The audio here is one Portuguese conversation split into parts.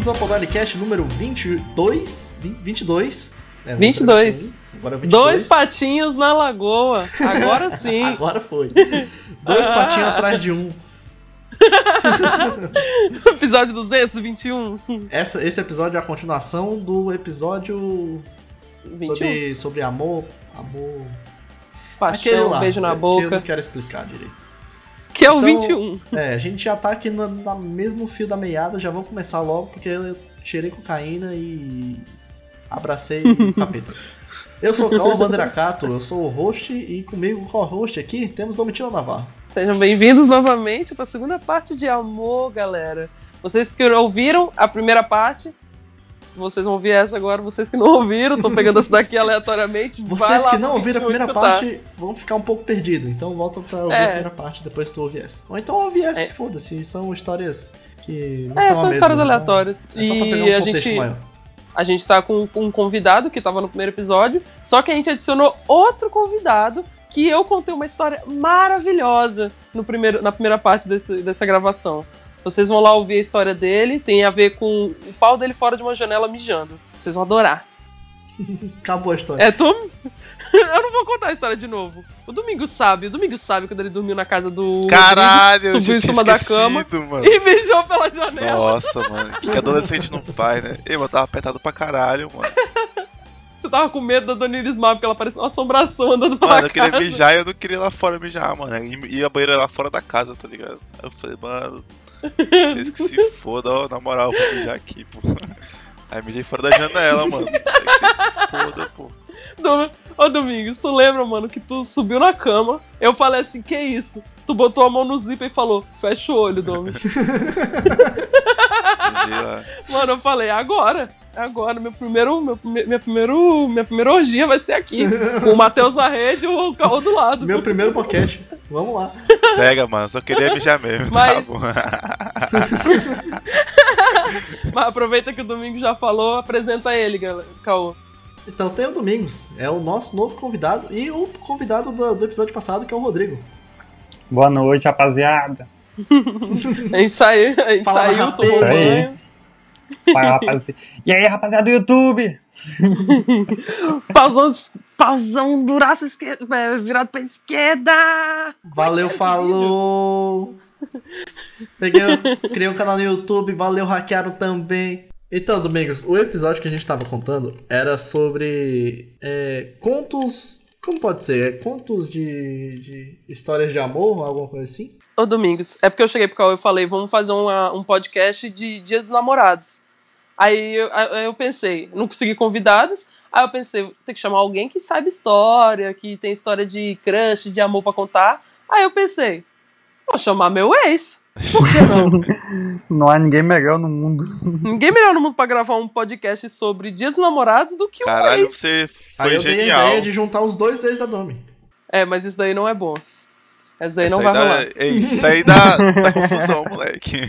Bem-vindos ao Podalicast número 22. 22. É, 22. Agora 22. Dois patinhos na lagoa. Agora sim. Agora foi. Dois ah. patinhos atrás de um. episódio 221. Essa, esse episódio é a continuação do episódio 21. Sobre, sobre amor. Amor. Paixão, lá, beijo na boca. eu não quero explicar direito. Que é o então, 21. É, a gente já tá aqui no, no mesmo fio da meada, já vamos começar logo, porque eu tirei cocaína e abracei o capeta. Eu sou o Calma Banderacato, eu sou o host e comigo, co-host aqui, temos Domitila Navarro. Sejam bem-vindos novamente para a segunda parte de Amor, galera. Vocês que ouviram a primeira parte, vocês vão ouvir essa agora, vocês que não ouviram, tô pegando essa daqui aleatoriamente. Vocês que não ouviram a primeira escutar. parte vão ficar um pouco perdidos, então volta pra ouvir é. a primeira parte depois tu ouvir essa. Ou então ouvir essa, é. foda-se, são histórias que não é, são, são histórias mesma, aleatórias. Então é só pra pegar um contexto gente... maior. A gente tá com, um convidado que estava no primeiro episódio, só que a gente adicionou outro convidado que eu contei uma história maravilhosa no primeiro, na primeira parte desse, dessa gravação. Vocês vão lá ouvir a história dele, tem a ver com o pau dele fora de uma janela mijando. Vocês vão adorar. Acabou a história. É, tu. eu não vou contar a história de novo. O Domingo sabe, o Domingo sabe quando ele dormiu na casa do. Caralho, Rodrigo, subiu em cima da cama mano. e beijou pela janela. Nossa, mano. O que adolescente não faz, né? Eu, eu tava apertado pra caralho, mano. Você tava com medo da Dona Iris Mal, porque ela parecia uma assombração andando pela mano, casa. Mano, eu queria mijar e eu não queria ir lá fora mijar, mano. E a banheira lá fora da casa, tá ligado? Aí eu falei, mano, vocês que se fodam, na moral, vou mijar aqui, pô. Aí mijei fora da janela, mano. Que se foda, pô. Ô Domingos, tu lembra, mano, que tu subiu na cama, eu falei assim, que isso? Tu botou a mão no zíper e falou, fecha o olho, Domingos. mano, eu falei, agora. Agora, meu primeiro, meu, minha, primeiro, minha primeira orgia vai ser aqui. Com o Matheus na rede e o carro do lado. Meu primeiro boquete. Vamos lá. Cega, mano. Só queria mijar mesmo. Mas... Tá Mas aproveita que o Domingo já falou, apresenta ele, galera. Caô. Então tem o Domingos, é o nosso novo convidado e o convidado do, do episódio passado, que é o Rodrigo. Boa noite, rapaziada. a gente saiu, a gente saiu, tomou banho. E aí, rapaziada do YouTube? pausão, pausão duraço esquerda, é, virado pra esquerda. Valeu, falou. Peguei, criei um canal no YouTube, valeu, hackearam também. Então, Domingos, o episódio que a gente tava contando era sobre é, contos. Como pode ser? É contos de, de histórias de amor, alguma coisa assim? Ô, Domingos, é porque eu cheguei pro Cauê e falei, vamos fazer uma, um podcast de Dia dos Namorados. Aí eu, eu pensei, não consegui convidados, aí eu pensei, tem que chamar alguém que saiba história, que tem história de crush, de amor para contar. Aí eu pensei, vou chamar meu ex. Por que não? não há ninguém melhor no mundo. Ninguém melhor no mundo pra gravar um podcast sobre Dia dos Namorados do que Caralho, o ex. você foi Aí eu genial. dei a ideia de juntar os dois ex da Domi. É, mas isso daí não é bom. Essa daí não vai dá, rolar. É isso aí dá, dá confusão, moleque.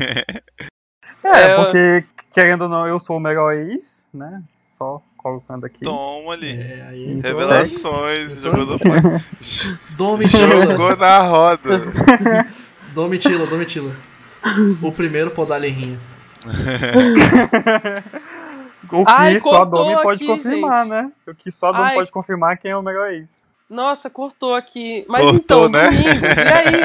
É, é, porque, querendo ou não, eu sou o melhor ex, né? Só colocando aqui. Toma ali. É, aí, então, Revelações, jogou no Domitila. Jogou na roda. Domitila, Domitila. O primeiro podar rinha. o que Ai, só a Domi pode confirmar, gente. né? O que só a Domi Ai. pode confirmar quem é o melhor ex. Nossa, cortou aqui. Mas cortou, então, né? Domingos, e aí?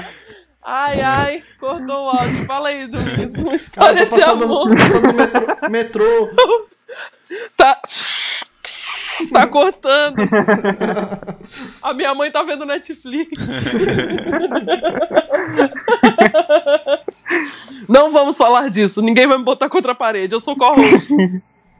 ai, ai, cortou o áudio. Fala aí, Domingos, uma história ah, passando, de amor. Passando no metrô. metrô. tá... Tá cortando. A minha mãe tá vendo Netflix. Não vamos falar disso. Ninguém vai me botar contra a parede. Eu sou co-host.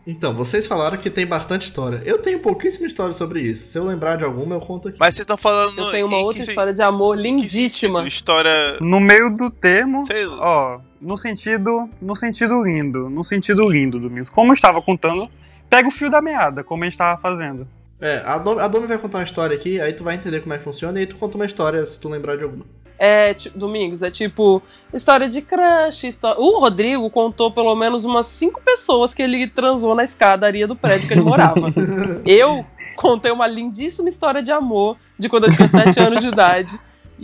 Então, vocês falaram que tem bastante história. Eu tenho pouquíssima história sobre isso. Se eu lembrar de alguma, eu conto aqui. Mas vocês estão falando. Eu tenho uma outra história de amor lindíssima. História. No meio do termo. Sei... Ó, no sentido. No sentido lindo. No sentido lindo do mesmo. Como eu estava contando, pega o fio da meada, como a gente estava fazendo. É, a Domi, a Domi vai contar uma história aqui, aí tu vai entender como é que funciona, e aí tu conta uma história se tu lembrar de alguma. É, Domingos, é tipo história de crush. História... O Rodrigo contou pelo menos umas cinco pessoas que ele transou na escadaria do prédio que ele morava. eu contei uma lindíssima história de amor de quando eu tinha sete anos de idade.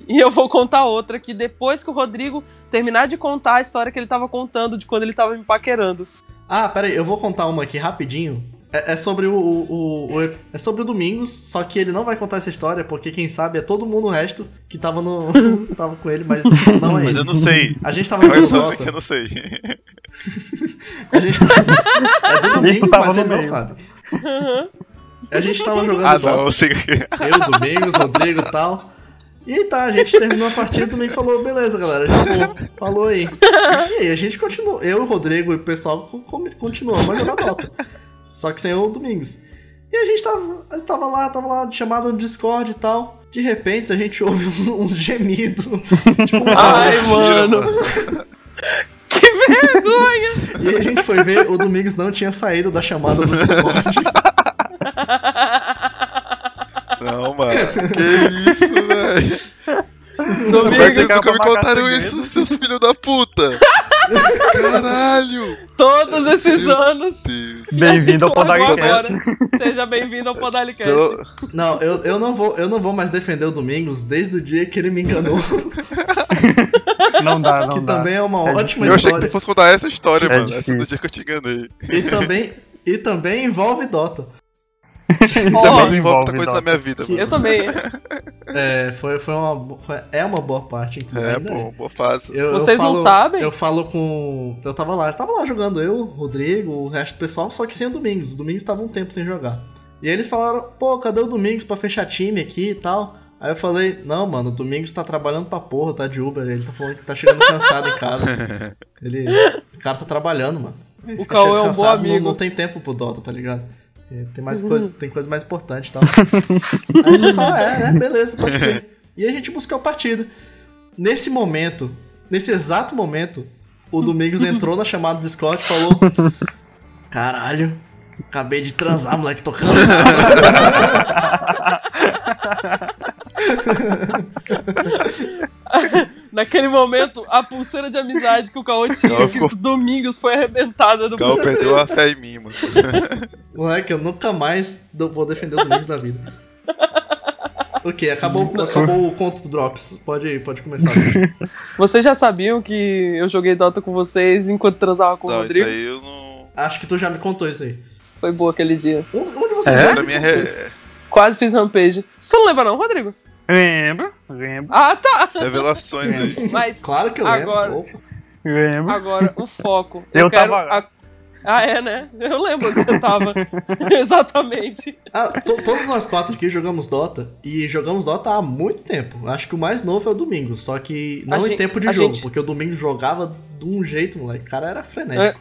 E eu vou contar outra que depois que o Rodrigo terminar de contar a história que ele tava contando de quando ele tava me paquerando. Ah, peraí, eu vou contar uma aqui rapidinho. É, é sobre o, o, o, É sobre o Domingos, só que ele não vai contar essa história, porque quem sabe é todo mundo o resto que tava no. tava com ele, mas não é Mas ele. eu não sei. A gente tava jogando que eu não sei. A gente tava... É do Domingos, tava mas no ele não sabe. A gente tava jogando Ah, Dota. não, eu sei o que é. Eu, Domingos, Rodrigo e tal. E aí tá, a gente terminou a partida e o Domingos falou, beleza, galera, já vou. Falou aí. E aí a gente continuou, eu, o Rodrigo e o pessoal co- co- continuamos a jogar Dota. Só que sem o Domingos. E a gente tava, tava lá, tava lá, chamado no Discord e tal. De repente a gente ouve uns, uns gemidos. Tipo, uns Ai, mano. Que vergonha! E aí a gente foi ver, o Domingos não tinha saído da chamada do Discord. Não, mano. Que isso, velho. É Domingos, vocês nunca me contaram isso, seus filhos da puta? Caralho! todos esses Meu anos. Deus. Bem-vindo ao Podalicast. Seja bem-vindo ao Podalicast. Pelo... Não, eu, eu, não vou, eu não vou mais defender o Domingos desde o dia que ele me enganou. Não dá, não que dá. também é uma É ótima Eu achei que história. tu fosse contar essa história, É mano. Essa do difícil. dia que eu te enganei. E também, e também envolve Dota. Também envolve envolve muita coisa na minha vida, mano. eu também. É, foi, foi uma, foi- é uma boa parte. inclusive, É, né? bom, boa fase. Eu- eu Vocês não falo- sabem? Eu falo com. Eu tava lá, eu tava lá jogando eu, o Rodrigo, o resto do pessoal, só que sem o Domingos. O Domingos tava um tempo sem jogar. E aí eles falaram, pô, cadê o Domingos pra fechar time aqui e tal? Aí eu falei, não, mano, o Domingos tá trabalhando pra porra, tá de Uber, ele tá falando que tá chegando cansado em casa. Ele. O cara tá trabalhando, mano. Ele O fica Cauê é um cansado, bom não- amigo. Não, tem tempo pro Dota, tá ligado? Tem mais coisa, tem coisa mais importante e tal. Aí o pessoal, é, né? Beleza, pode crer. E a gente buscou a partida. Nesse momento, nesse exato momento, o Domingos entrou na chamada do Discord e falou: Caralho, acabei de transar, moleque, tô cansado. Naquele momento, a pulseira de amizade que o Caô tinha Caô escrito Domingos foi arrebentada do O Cal perdeu a fé em mim, mano. moleque, eu nunca mais vou defender o Domingos na vida. Ok, acabou, acabou o conto do Drops. Pode, pode começar. Vocês já sabiam que eu joguei Dota com vocês enquanto transava com o Não, isso Rodrigo? aí eu não. Acho que tu já me contou isso aí. Foi boa aquele dia. Onde vocês É? Pra mim é. Quase fiz rampage. Tu não lembra não, Rodrigo? Lembro, lembro, Ah, tá. Revelações aí. Mas Claro que eu Agora- lembro. Lembro. agora, o foco. Eu quero tava a- Ah, é, né? Eu lembro onde você tava. Exatamente. Ah, to- todos nós quatro aqui jogamos Dota e jogamos Dota há muito tempo. Acho que o mais novo é o Domingo, só que não A em gente- tempo de a jogo, gente- porque o Domingo jogava de um jeito, moleque. O cara era frenético.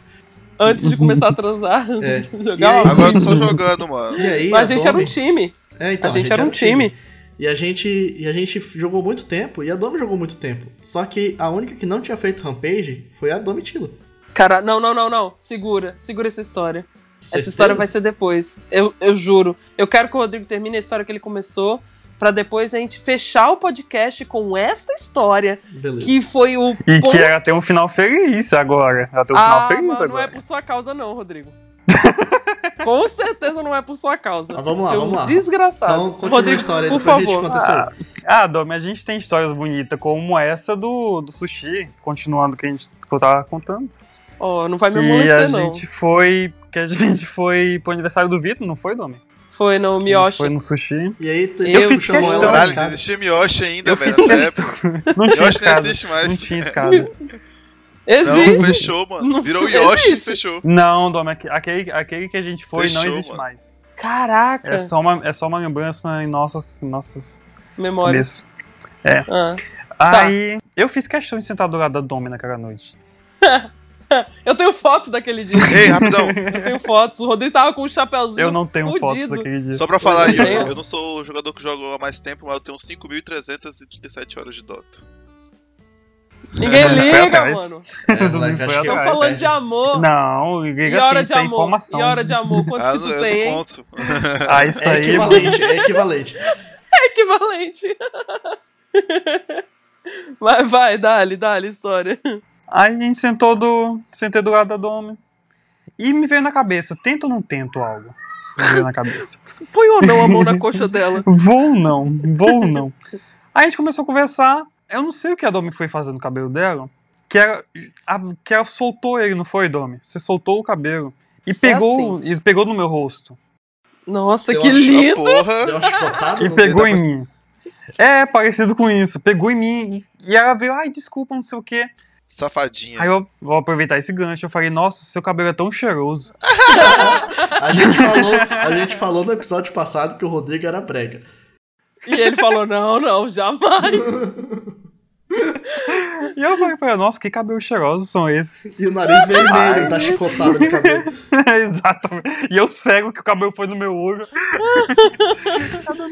Antes de começar a transar, É. jogar aí- Agora eu tô só jogando, mano. E aí, Mas a gente era um Domi- time. É, então, a gente era um time. E a gente e a gente jogou muito tempo e a Domi jogou muito tempo. Só que a única que não tinha feito Rampage foi a Domitila. Cara, não, não, não, não. Segura. Segura essa história. Essa Certeza? história vai ser depois. Eu, eu juro. Eu quero que o Rodrigo termine a história que ele começou. Pra depois a gente fechar o podcast com esta história. Beleza. Que foi o. E ponto- que ela tem um final feliz agora. Ela tem um final Ah, feliz mano, não agora. é por sua causa, não, Rodrigo. Com certeza não é por sua causa. Mas vamos lá, Seu vamos lá. Desgraçado. Então, continua Rodrigo, a história aí, por gente favor. essa aí. Ah, ah, Domi, a gente tem histórias bonitas como essa do, do sushi, continuando o que, a gente, que eu tava contando. Ó, não vai me amolecer, não. gente foi. Que a gente foi pro aniversário do Vitor, não foi, Domi? Foi no gente Miyoshi. Foi no sushi. E aí tu, Eu tu fiz chamou ela Caralho, não existia Miyoshi ainda, Eu velho. fiz Nessa questão. época. Não tinha Miyoshi não existe mais. Não tinha escada. Não, Existe. fechou, mano. Não Virou Yoshi e existe. fechou. Não, Dom, aque- aquele, aquele que a gente foi não Fechou, existe mano. mais. Caraca. É só uma, é só uma lembrança em nossas, em nossos Memória. cabeças. Ah. Aí, eu fiz questão de sentar do lado da Domi naquela noite. Eu tenho fotos daquele dia. Ei, rapidão. Eu tenho fotos. O Rodrigo tava com um chapéuzinho. Eu não tenho fotos fudido. daquele dia. Só pra falar, Eu eu, não sou o jogador que joga há mais tempo, mas eu tenho 5.337 horas de Dota. Ninguém Foi liga, mano. É, atrás. falando de amor. Não, E liga hora assim, de sem amor. informação. E hora de amor. Quanto Ah, que tu tem, conto. Ah, isso É aí. equivalente, é equivalente. É equivalente. Vai, vai, dá-lhe, dá-lhe história. Aí a gente sentou do. Sentei do lado da Domi. E me veio na cabeça, tento ou não tento algo? Me veio na cabeça. Põe ou não a mão na coxa dela. Vou ou não, vou ou não. Aí a gente começou a conversar. Eu não sei o que a Domi foi fazer no cabelo dela. Que era. A, que ela soltou ele, não foi, Domi? Você soltou o cabelo. E pegou, assim. e pegou no meu rosto. Nossa, Eu que acho- lindo! E pegou em mim. É, parecido com isso. Pegou em mim. E, e ela veio, ai, desculpa, não sei o quê. Safadinha. Aí eu vou aproveitar esse gancho. Eu falei, nossa, seu cabelo é tão cheiroso. A gente, falou, a gente falou no episódio passado que o Rodrigo era brega. E ele falou: não, não, jamais. E eu falei pra nossa, que cabelos cheirosos são esses? E o nariz vermelho da chicotada de cabelo. Exatamente. E eu cego que o cabelo foi no meu olho.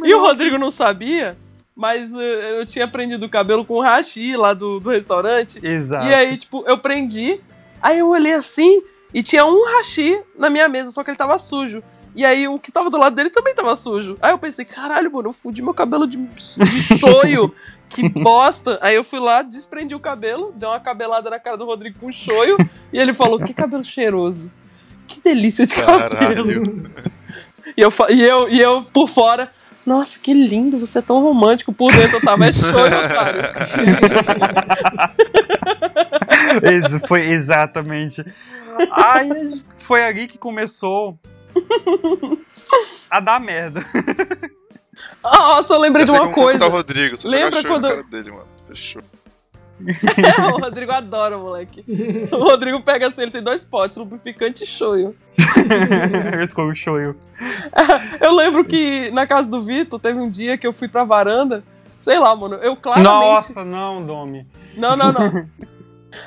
E o Rodrigo não sabia, mas eh, eu tinha prendido o cabelo com o hashi lá do, do restaurante. Exato. E aí, tipo, eu prendi, aí eu olhei assim e tinha um hashi na minha mesa, só que ele tava sujo. E aí o que tava do lado dele também tava sujo. Aí eu pensei, caralho, mano, eu fudi meu cabelo de, de choio. Que bosta! Aí eu fui lá, desprendi o cabelo, dei uma cabelada na cara do Rodrigo com choio, e ele falou: Que cabelo cheiroso! Que delícia de cabelo! Caralho. E eu, e, eu, e eu por fora, nossa, que lindo, você é tão romântico. Por dentro eu tava, é choio. Ex- Foi exatamente. Aí foi ali que começou a dar merda. Nossa, eu lembrei de uma coisa. o Rodrigo. Você Lembra quando- cara dele, mano. Fechou. O Rodrigo adora, moleque. O Rodrigo pega assim, ele tem dois potes, lubrificante e choio. Eu escolhi o shoyu. Eu lembro que na casa do Vitor teve um dia que eu fui pra varanda. Sei lá, mano. Eu claramente. Nossa, não, Domi. Não, não, não.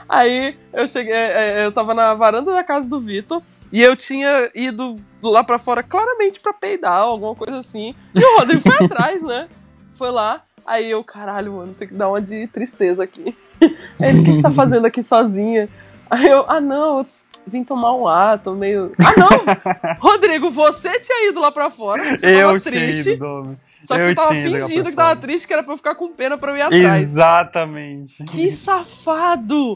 Aí eu cheguei, é, é, eu tava na varanda da casa do Vitor e eu tinha ido lá pra fora claramente pra peidar, alguma coisa assim. E o Rodrigo foi atrás, né? Foi lá. Aí eu, caralho, mano, tem que dar uma de tristeza aqui. Aí ele, o que você tá fazendo aqui sozinha? Aí eu, ah não, eu vim tomar um ar, tô meio. Ah não! Rodrigo, você tinha ido lá pra fora, você eu tava triste. ido. Só que eu você tava fingindo que tava triste, que era pra eu ficar com pena pra eu ir atrás. Exatamente. Que safado!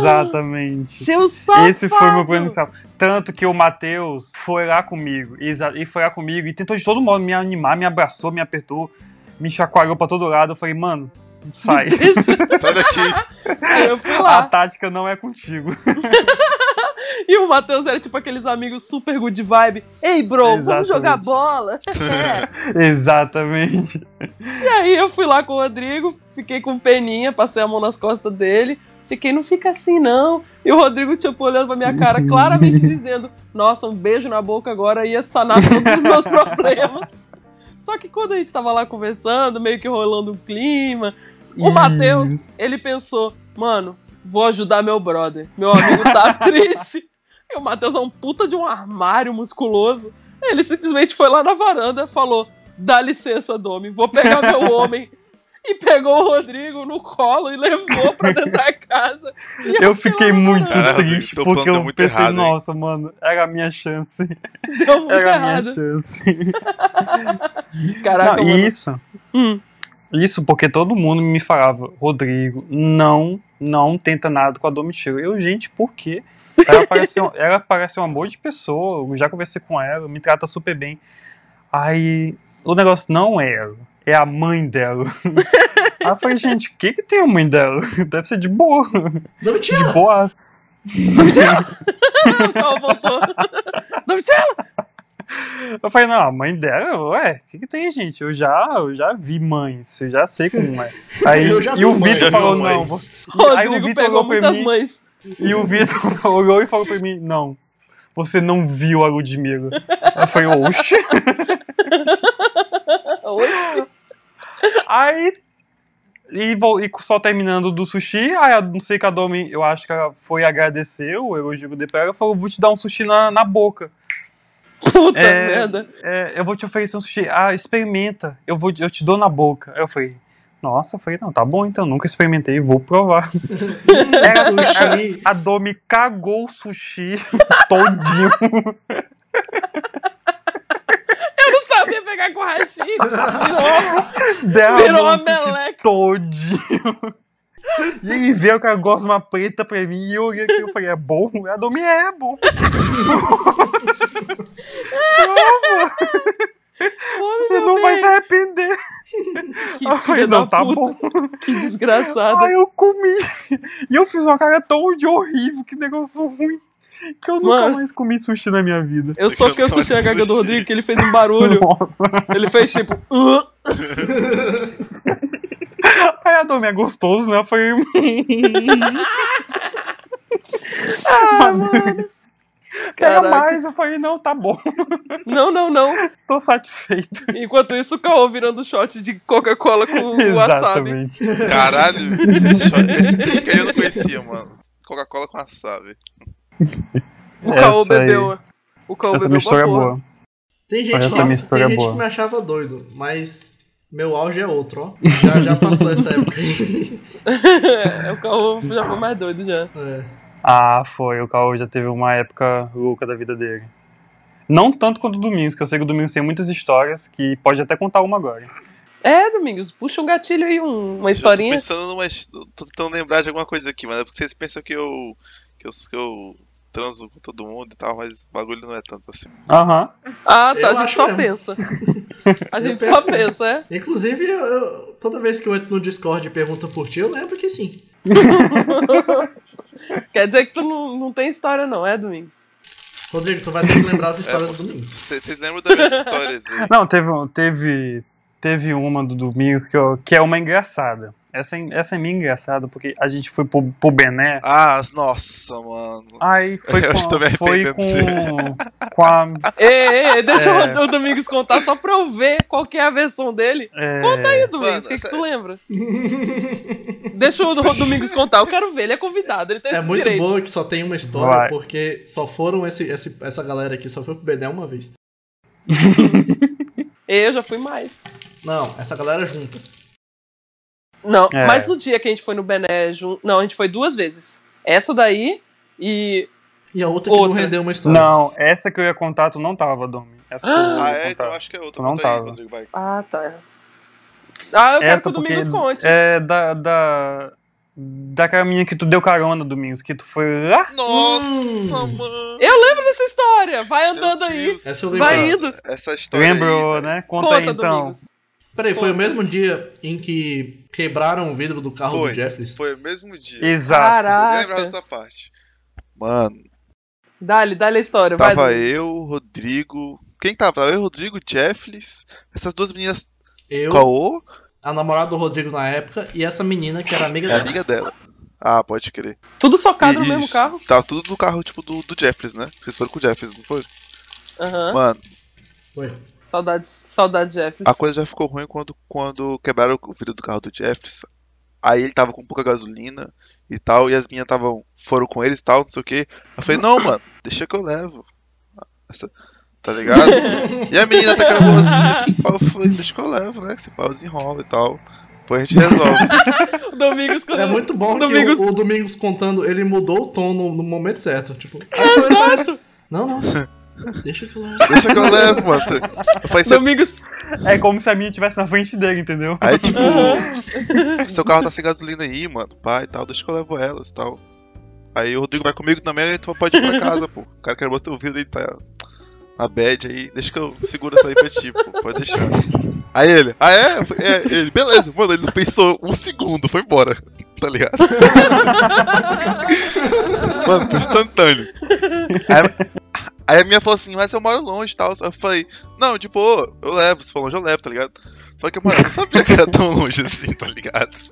Exatamente. Seu safado! Esse foi o meu plano inicial. Tanto que o Matheus foi lá comigo. E foi lá comigo e tentou de todo modo me animar, me abraçou, me apertou, me chacoalhou pra todo lado. Eu falei, mano, sai. Sai daqui. Aí eu fui A tática não é contigo. E o Matheus era tipo aqueles amigos super good vibe. Ei, bro, vamos Exatamente. jogar bola. É. Exatamente. E aí eu fui lá com o Rodrigo, fiquei com peninha, passei a mão nas costas dele. Fiquei, não fica assim não. E o Rodrigo, tipo, olhando pra minha cara, claramente dizendo: Nossa, um beijo na boca agora ia sanar todos os meus problemas. Só que quando a gente tava lá conversando, meio que rolando um clima, o Matheus, ele pensou: Mano, vou ajudar meu brother. Meu amigo tá triste. E o Matheus é um puta de um armário musculoso. Ele simplesmente foi lá na varanda, falou: Dá licença, Domi, vou pegar meu homem. E pegou o Rodrigo no colo e levou pra dentro da casa. E Eu fiquei lá muito. Caralho, triste porque eu muito pensei, errado, hein? nossa, mano, era a minha chance. Deu muito Era a minha errado. chance. Caraca, Não, mano. isso. Hum. Isso porque todo mundo me falava, Rodrigo, não, não tenta nada com a Domitila. Eu, gente, por quê? Ela parece, um, ela parece um amor de pessoa, eu já conversei com ela, me trata super bem. Aí, o negócio não é ela, é a mãe dela. Aí eu falei, gente, o que que tem a mãe dela? Deve ser de boa, Não de boa. Ela voltou. Domitila! Eu falei, não, a mãe dela, ué, o que que tem, gente? Eu já, eu já vi mães, eu já sei como é. Aí, e o Vitor falou, mães. não, vou- Aí o Rodrigo Vitor pegou muitas mim. mães. E o Vitor olhou e falou pra mim: Não, você não viu a Ludmilla. Eu falei: Oxe. Oxe. Aí. E, vou- e só terminando do sushi, aí eu não sei que a Domi, eu acho que ela foi agradecer o elogio dei pra ela, ela falou: Vou te dar um sushi na, na boca. Puta É, merda. É, eu vou te oferecer um sushi. Ah, experimenta. Eu, vou, eu te dou na boca. Aí eu falei: Nossa, eu falei: Não, tá bom então, nunca experimentei, vou provar. Ela- Sushi. A Domi cagou o sushi todinho. Eu não sabia pegar com hashi. Virou, virou uma sushi meleca. todinho. E ele veio com a gosma preta pra mim e eu olhei aqui e eu falei, é bom? A Domi é, é bom. Você não vai se arrepender. Que Eu falei, não, tá puta. bom. Que desgraçada. Aí eu comi. E eu fiz uma cara tão de horrível, que negócio ruim. Que eu nunca Mano. mais comi sushi na minha vida. Eu só que eu assisti a gaga do Rodrigo, que ele fez um barulho. Ele fez tipo. Aí a Domi é gostoso, né? Eu falei. Ah, mano. Quero Caraca. mais. Eu falei, não, tá bom. Não, não, não. Tô satisfeito. Enquanto isso, o Caô virando shot de Coca-Cola com o wasabi. Exatamente. Caralho, esse, shot- esse drink aí eu não conhecia, mano. Coca-Cola com wasabi. O Caô bebeu. O Caô Essa bebeu mistura é uma porra. boa. Tem gente, nossa, tem é gente boa. que me achava doido, mas meu auge é outro, ó. Já, já passou essa época aí. É, o Caô já foi mais doido já. É. Ah, foi. O Caô já teve uma época louca da vida dele. Não tanto quanto o Domingos, que eu sei que o Domingos tem muitas histórias, que pode até contar uma agora. É, Domingos, puxa um gatilho aí, um- uma Eu tô historinha. pensando numa. Tô tentando lembrar de alguma coisa aqui, mas é porque vocês pensam que eu. que eu, que eu transo com todo mundo e tal, mas o bagulho não é tanto assim. Aham. Ah, tá, Eu a gente só mesmo. pensa. A gente penso só pensa, é. Inclusive, eu- eu- toda vez que eu entro no Discord e pergunto por ti, eu lembro que sim. Quer dizer que tu não, não tem história, não, é, Domingos? Rodrigo, tu vai ter que lembrar as É, histórias do vocês, domingo. vocês- vocês lembram das minhas histórias aí? Não, teve, teve, teve uma do Domingos que, eu- que é uma engraçada. Essa, é- essa é minha engraçada, porque a gente foi pro, pro Bené. Ah, nossa, mano. Aí foi Eu acho que tô me com, foi com, com a. Ei, ei, deixa É. o, o Domingos contar só pra eu ver qual que é a versão dele. é, Conta aí, Domingos, o que, que essa- tu lembra? Deixa o Domingos contar, eu quero ver, ele é convidado, ele tem É esse muito direito. boa que só tem uma história, Vai. porque só foram esse, esse- essa galera aqui, só foi pro Bené uma vez. Eu já fui mais. Não, essa galera junta. Não, É. mas no dia que a gente foi no Bené, jun- não, a gente foi duas vezes. Essa daí e. E a outra que não Outra. rendeu uma história. Não, essa que eu ia contar, tu não tava, Domi. Essa Ah, é? Então acho que é outra. Não Conta aí, tava. Rodrigo, vai. Ah, tá. Ah, eu quero Essa que o porque Domingos conte. é da, da. Daquela menina que tu deu carona, Domingos, que tu foi lá. Nossa, Hum. mano. Eu lembro dessa história, vai andando aí. Essa eu lembro. Vai indo. Essa história Lembrou, aí, né? Conta, Conta, aí então. Domingos. Peraí, foi o Conta. mesmo dia em que quebraram o vidro do carro Foi, do Jeffries? Foi o mesmo dia. Exato. Eu Caraca. lembrava dessa parte. Mano, Dá-lhe, dá-lhe a história. vai, tava Domingos. eu, Rodrigo. Quem tava? Eu, Rodrigo, Jeffles. Essas duas meninas. Eu, Caô a namorada do Rodrigo na época, e essa menina que era amiga é dela. amiga dela. Ah, pode crer. Tudo socado no Isso. mesmo carro. Tava tudo no carro, tipo, do, do Jeffries, né? Vocês foram com o Jeffries, não foi? Aham. Mano, Foi. Saudades, saudades, Jeffries. a coisa já ficou ruim quando, quando quebraram o vidro do carro do Jeffries. Aí ele tava com pouca gasolina e tal, e as minhas tavam, foram com eles e tal, não sei o que. Eu falei, não, mano, deixa que eu levo. Essa- tá ligado? e a menina tá com a boazinha assim, pau, eu falei, deixa que eu levo, né? Esse pau desenrola e tal. Depois a gente resolve. O Domingos quando É muito bom Domingos- que o, o Domingos contando, ele mudou o tom no, no momento certo. Tipo, falei, Exato. não, não. Deixa que eu levo. Deixa que eu levo, mano. Falei, "Cê- Domingos. É como se a minha estivesse na frente dele, entendeu? Aí, tipo, seu carro tá sem gasolina aí, mano, pai e tal, deixa que eu levo elas e tal. Aí o Rodrigo vai comigo também, aí tu pode ir pra casa, pô. O cara quer botar o vidro aí, tá na bad aí, deixa que eu seguro essa aí pra ti, pô, pode deixar. Aí ele, ah é? É, ele, beleza, mano, ele não pensou um segundo, foi embora, tá ligado? mano, foi instantâneo. Aí, aí a minha falou assim, mas eu moro longe e tal. Eu falei, não, de boa, eu levo, se for longe eu levo, tá ligado? Só que, mano, eu não sabia que era tão longe assim, tá ligado?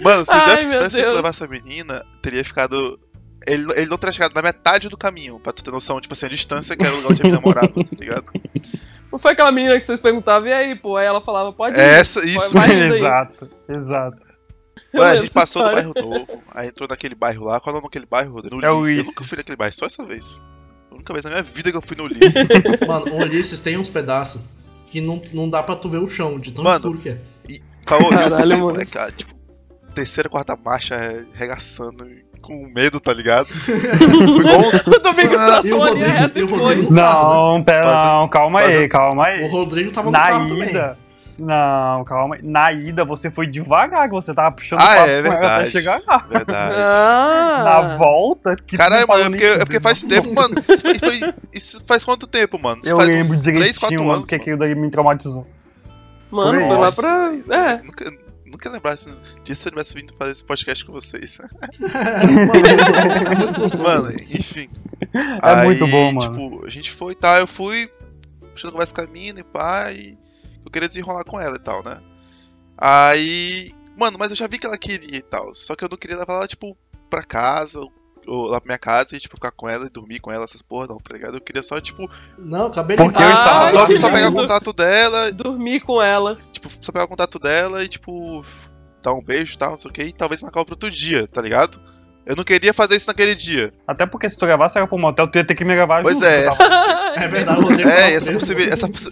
Mano, se o Jeff tivesse que levar essa menina, teria ficado. Ele, ele não teria chegado na metade do caminho, pra tu ter noção, tipo assim, a distância que era o lugar onde a menina morava, tá ligado? Não foi aquela menina que vocês perguntavam, e aí, pô? Aí ela falava, pode ir. É Essa, isso indo aí. exato, exato. Eu Mano, a gente passou no história. bairro novo, aí entrou naquele bairro lá. Qual é o nome daquele bairro, Rodrigo? No É o Ulisses. Eu nunca fui naquele bairro, só essa vez. A única vez na minha vida que eu fui no Ulisses. Mano, o Ulisses tem uns pedaços que não, não dá pra tu ver o chão, de tão Mano, escuro que é. Caô, Caralho, eu fui, mano. moleque, ah, tipo, terceira, quarta marcha, é, regaçando, com medo, tá ligado? Fui igual um- O Domingos Ah, e o Rodrigo- reta e e o foi. Rodrigo? Não, pera, Fazendo- não, calma aí, calma O aí. Rodrigo tava no Na carro também. Não, calma. Na ida você foi devagar, que você tava puxando Ah, o papo é ela até verdade. chegar lá. Verdade. Ah. Na volta, que Caralho, mano, é porque, é porque faz tempo, mano. Isso, foi- isso faz quanto tempo, mano? Isso Eu faz lembro uns direitinho, 3, 4 mano, anos. porque mano. aquilo daí me traumatizou. Mano, foi lá pra. É. Nunca, nunca ia lembrar assim, disso se eu tivesse vindo fazer esse podcast com vocês. É muito gostoso. Mano, enfim. É muito bom, mano. Tipo, a gente foi e tal, eu fui puxando conversa com a mina e pá, e eu queria desenrolar com ela e tal, né? Aí. Mano, mas eu já vi que ela queria e tal. Só que eu não queria levar ela, tipo, pra casa, ou lá pra minha casa e, tipo, ficar com ela e dormir com ela, essas porra, não, tá ligado? Eu queria só, tipo, Não, acabei de Porque eu estava- só, só pegar o contato dela, Dormir com ela. tipo, só pegar o contato dela e, tipo, dar um beijo e tal, não sei o que, e talvez marcar pra outro dia, tá ligado? Eu não queria fazer isso naquele dia. Até porque se tu gravasse era pro motel, tu ia ter que me gravar Pois junto. é, eu tava- É verdade, o Rodrigo. É, essa, possi- essa possi-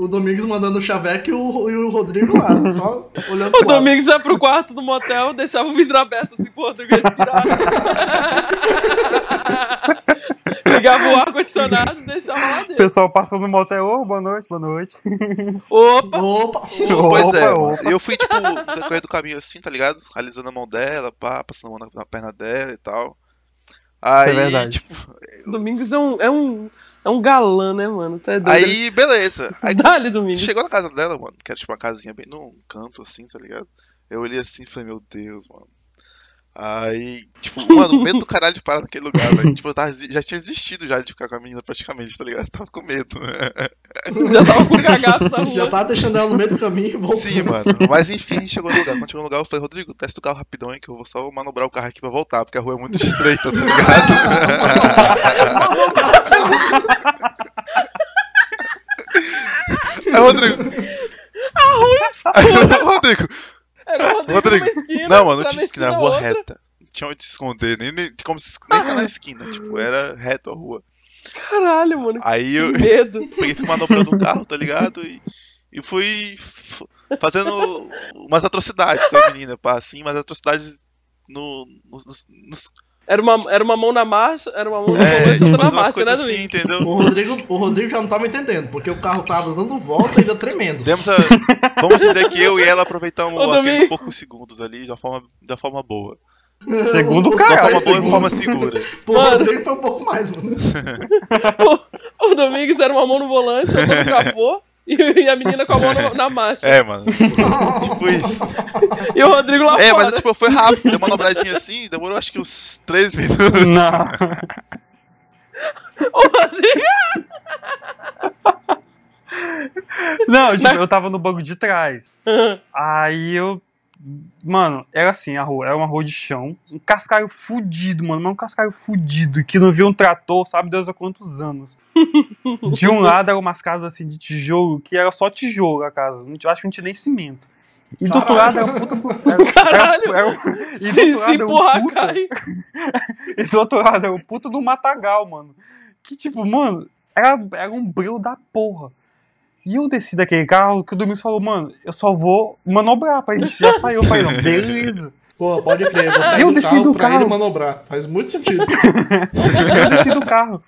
O Domingos mandando o Chaveco e o, e o Rodrigo lá, só olhando O. Domingos ia pro quarto do motel, deixava o vidro aberto assim pro Rodrigo respirar. Ligava o ar-condicionado e deixava lá O dentro. pessoal passando no motel, ô, boa noite, boa noite. Opa! Opa! Pois Opa, é, opa. mano. E eu fui, tipo, decorrer do caminho assim, tá ligado? Alisando a mão dela, pá, passando a mão na, na perna dela e tal. Aí, é verdade. tipo, Domingos é um, é um, é um galã, né, mano? É doido. aí, beleza. Aí Dá-lhe, Domingos. chegou na casa dela, mano, que era tipo uma casinha bem num canto assim, tá ligado? Eu olhei assim e falei, meu Deus, mano. Aí, tipo, mano, o medo do caralho de parar naquele lugar, velho. Tipo, eu tava, já tinha desistido já de ficar com a menina praticamente, tá ligado? Eu tava com medo. Já tava com cagaço na rua. Já tava deixando ela no meio do caminho e voltando. Sim, mano. Mas enfim, a gente chegou no lugar. Quando chegou no lugar, eu falei, Rodrigo, testa o carro rapidão aí que eu vou só manobrar o carro aqui pra voltar, porque a rua é muito estreita, tá ligado? Aí, Rodrigo. Aí, Rodrigo. Era o Rodrigo, Rodrigo. numa esquina. Não, mano, não tinha travesti esquina, era rua outra. reta. Não tinha onde se esconder, nem, nem, como se, nem tá na esquina, tipo, era reto a rua. Caralho, mano. Aí eu medo. peguei, fui manobrando o carro, tá ligado? E, e fui fazendo umas atrocidades com a menina, pá, assim, umas atrocidades no, nos- nos- Era uma, era uma mão na marcha, era uma mão na É, volante, tipo, outra na marcha, né, coisas assim, entendeu? O Rodrigo, o Rodrigo já não tava entendendo, porque o carro tava dando volta e ainda tremendo. Demos a, vamos dizer que eu e ela aproveitamos Ô, aqueles Domingo. poucos segundos ali de uma forma, uma forma boa. Segundo uma cara, três forma boa e de uma segundos. forma segura. Pô, o. Rodrigo foi um pouco mais, mano. O, o Domingos era uma mão no volante, outra no capô. E, a menina com a mão no- na marcha. É, mano. Tipo isso. E o Rodrigo lá É, fora. mas tipo, foi rápido. Deu uma manobradinha assim, demorou acho que uns 3 minutos. Não. O Rodrigo... Não, tipo, Mas- eu tava no banco de trás. Aí eu. Mano, era assim a rua, era uma rua de chão, um cascalho fudido, mano, mas um cascalho fudido, que não via um trator, sabe Deus há quantos anos. De um lado eram umas casas assim de tijolo, que era só tijolo a casa, não tinha- acho que não tinha nem cimento. E do outro lado era um puta. Era, Caralho! Era, era, do Se, se era um empurrar, puta- cai. E do outro lado era o puta do matagal, mano. Que tipo, mano, era, era um breu da porra. E eu desci daquele carro que o Domingos falou, mano, eu só vou manobrar pra gente. Já saiu, eu falei, não, beleza. Pô, pode crer, vou sair Eu do desci carro do pra carro. ele manobrar. Faz muito sentido. Eu desci do carro.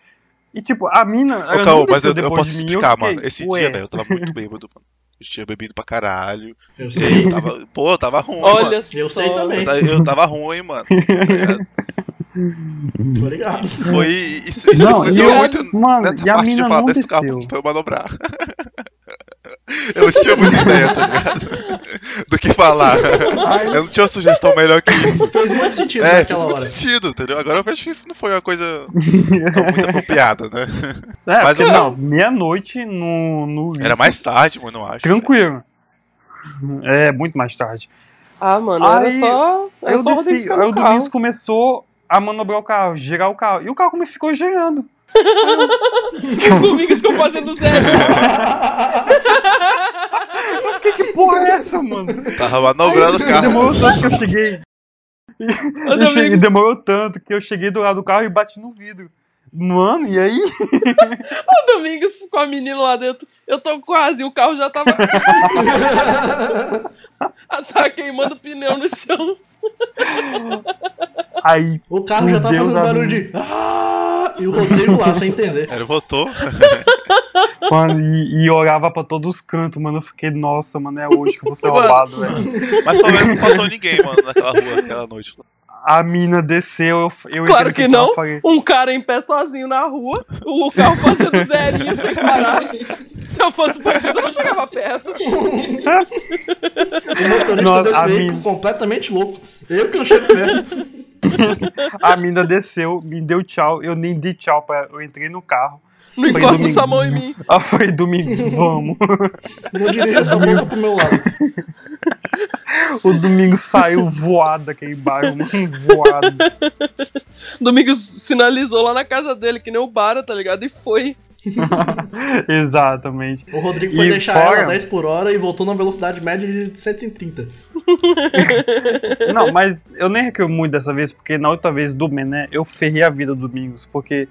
E tipo, a mina. ela Ô, Caô, mas eu, eu posso de mim, explicar, fiquei, mano. Esse ué. dia, velho, eu tava muito bêbado, mano. Eu tinha bebido pra caralho. Eu sei. eu tava. Pô, eu tava ruim, Olha mano. só. Eu sei também. Eu, eu tava ruim, mano. tá? Tô ligado. Foi. Isso, isso Não, influenciou e eu- muito mano, nessa e a parte de mina falar não desse carro eu manobrar. Eu não tinha muita ideia, tá ligado? Do que falar. Eu não tinha uma sugestão melhor que isso. Fez muito sentido É, fez naquela muito hora. sentido, entendeu? Agora eu vejo que não foi uma coisa muito apropriada, né? É, Mas o não, meia-noite no, no. Era mais tarde, mano, eu acho. Tranquilo. É, muito mais tarde. Ah, mano, era Aí, só. Era eu só desci, aí o. Domingos começou a manobrar o carro, girar o carro. E o carro ficou girando. O Domingos ficou fazendo zero. Que, que porra é essa, mano? Tava manobrando o carro. Demorou tanto que eu cheguei. O Eu cheguei Domingos, demorou tanto que eu cheguei do lado do carro e bati no vidro. Mano, e aí? o Domingos com a menina lá dentro. Eu tô quase, o carro já tava. tá queimando pneu no chão. Aí, O carro já tá Deus, fazendo barulho de. Ah! E o Rodrigo lá, sem entender. Ele votou. Mano, e, e orava pra todos os cantos, mano. Eu fiquei, nossa, mano, é hoje que eu vou ser roubado, velho. Mas pelo menos não passou ninguém, mano, naquela rua, aquela noite. A mina desceu, eu, eu Claro entrei que no carro, não. Falei, Um cara em pé sozinho na rua, o carro fazendo zerinho sem parar. Se eu fosse bandido, eu não chegava perto. O motorista Nossa, desse veículo mina- completamente louco. Eu que não chego perto. a mina desceu, me deu tchau, eu nem dei tchau pra Eu entrei no carro. Não Foi encosta domingo. sua mão em mim. Aí eu falei, Domingos, vamos. Não dirija essa boca pro meu lado. O Domingos saiu voado daquele bairro, mano, voado. Domingos sinalizou lá na casa dele, que nem o Bara, tá ligado? E foi. Exatamente. O Rodrigo foi E deixar fora- ela 10 por hora e voltou na velocidade média de 130. Não, mas eu nem reclamo muito dessa vez, porque na outra vez do Mené, eu ferrei a vida do Domingos, porque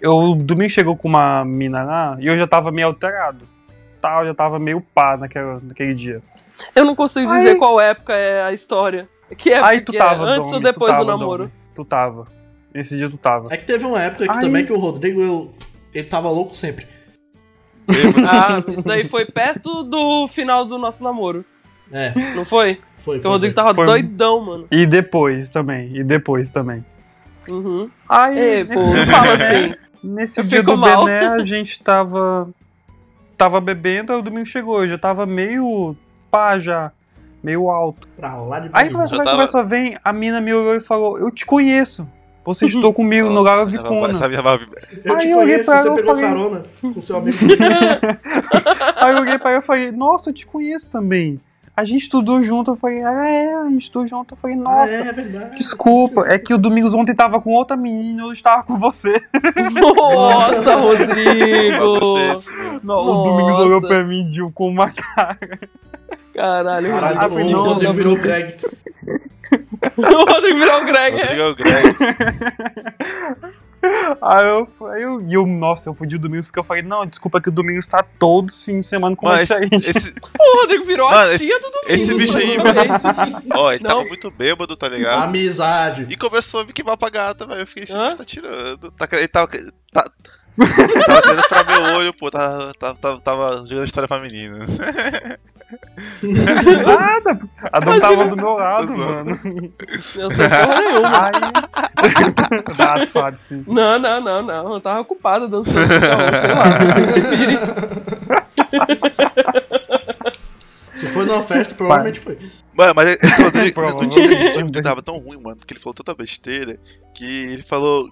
eu, o Domingos chegou com uma mina lá e eu já tava meio alterado. Tá, eu já tava meio pá naquela, naquele dia. Eu não consigo Aí- dizer qual época é a história. Que época Aí tu que tava, é? Antes Domi, ou depois tu do tava, namoro? Domi, tu tava. Esse dia tu tava. É que teve uma época que Aí- também que o Rodrigo, eu- ele tava louco sempre. Ah, isso daí foi perto do final do nosso namoro. É, Não foi? foi. Porque foi, o Rodrigo foi. tava Foi- doidão, mano. E depois também, e depois também. Uhum. Aí, Ei, pô, nesse, não fala assim. Nesse eu dia do mal. Bené, a gente tava. Tava bebendo, aí o domingo chegou. Eu já tava meio pá já. Meio alto. Pra lá de Aí vai, tava- conversa vem, a mina me olhou e falou: Eu te conheço. Você estudou comigo no Nossa, essa Vicuna. Eu te Aí eu olhei conheço, pra você ela pegou falei- carona com seu amigo. Aí eu olhei pra ela e falei: Nossa, eu te conheço também. A gente estudou junto. Eu falei: Ah, é, a gente estudou junto. Eu falei: Nossa. Ah, é, é verdade. Desculpa, é que o Domingos ontem tava com outra menina e hoje tava com você. Nossa, Rodrigo! Não, o Domingos olhou pra mim Gil, com uma cara. Caralho, Caralho, o Rodrigo não, virou o Greg. O Rodrigo virou o Greg. é. Rodrigo é o Greg. Aí eu, aí eu, e eu, nossa, eu fudi o Domingos porque eu falei, não, desculpa que o Domingos tá todo fim de semana com a esse, esse- O Rodrigo virou a tia do Domingos. esse bicho aí, ó, ele Não. tava muito bêbado, tá ligado? Amizade. E começou a me queimar pra gata, velho. Eu fiquei, esse Hã? bicho tá tirando. Tá, ele tava. Tá, tava querendo furar meu olho, pô. Tava, tava, tava, tava jogando história pra menina. Nada, a Dom tava do meu lado, mano. Eu sei porra nenhuma. Aí. ah, sabe sim. Não, não, não, não. Eu tava ocupada dançando. Então, sei lá, vocês se virem. Se foi numa festa, provavelmente foi. Mano, mas esse Rodrigo, no dia desse. Rodrigo tava tão ruim, mano, que ele falou tanta besteira que ele falou.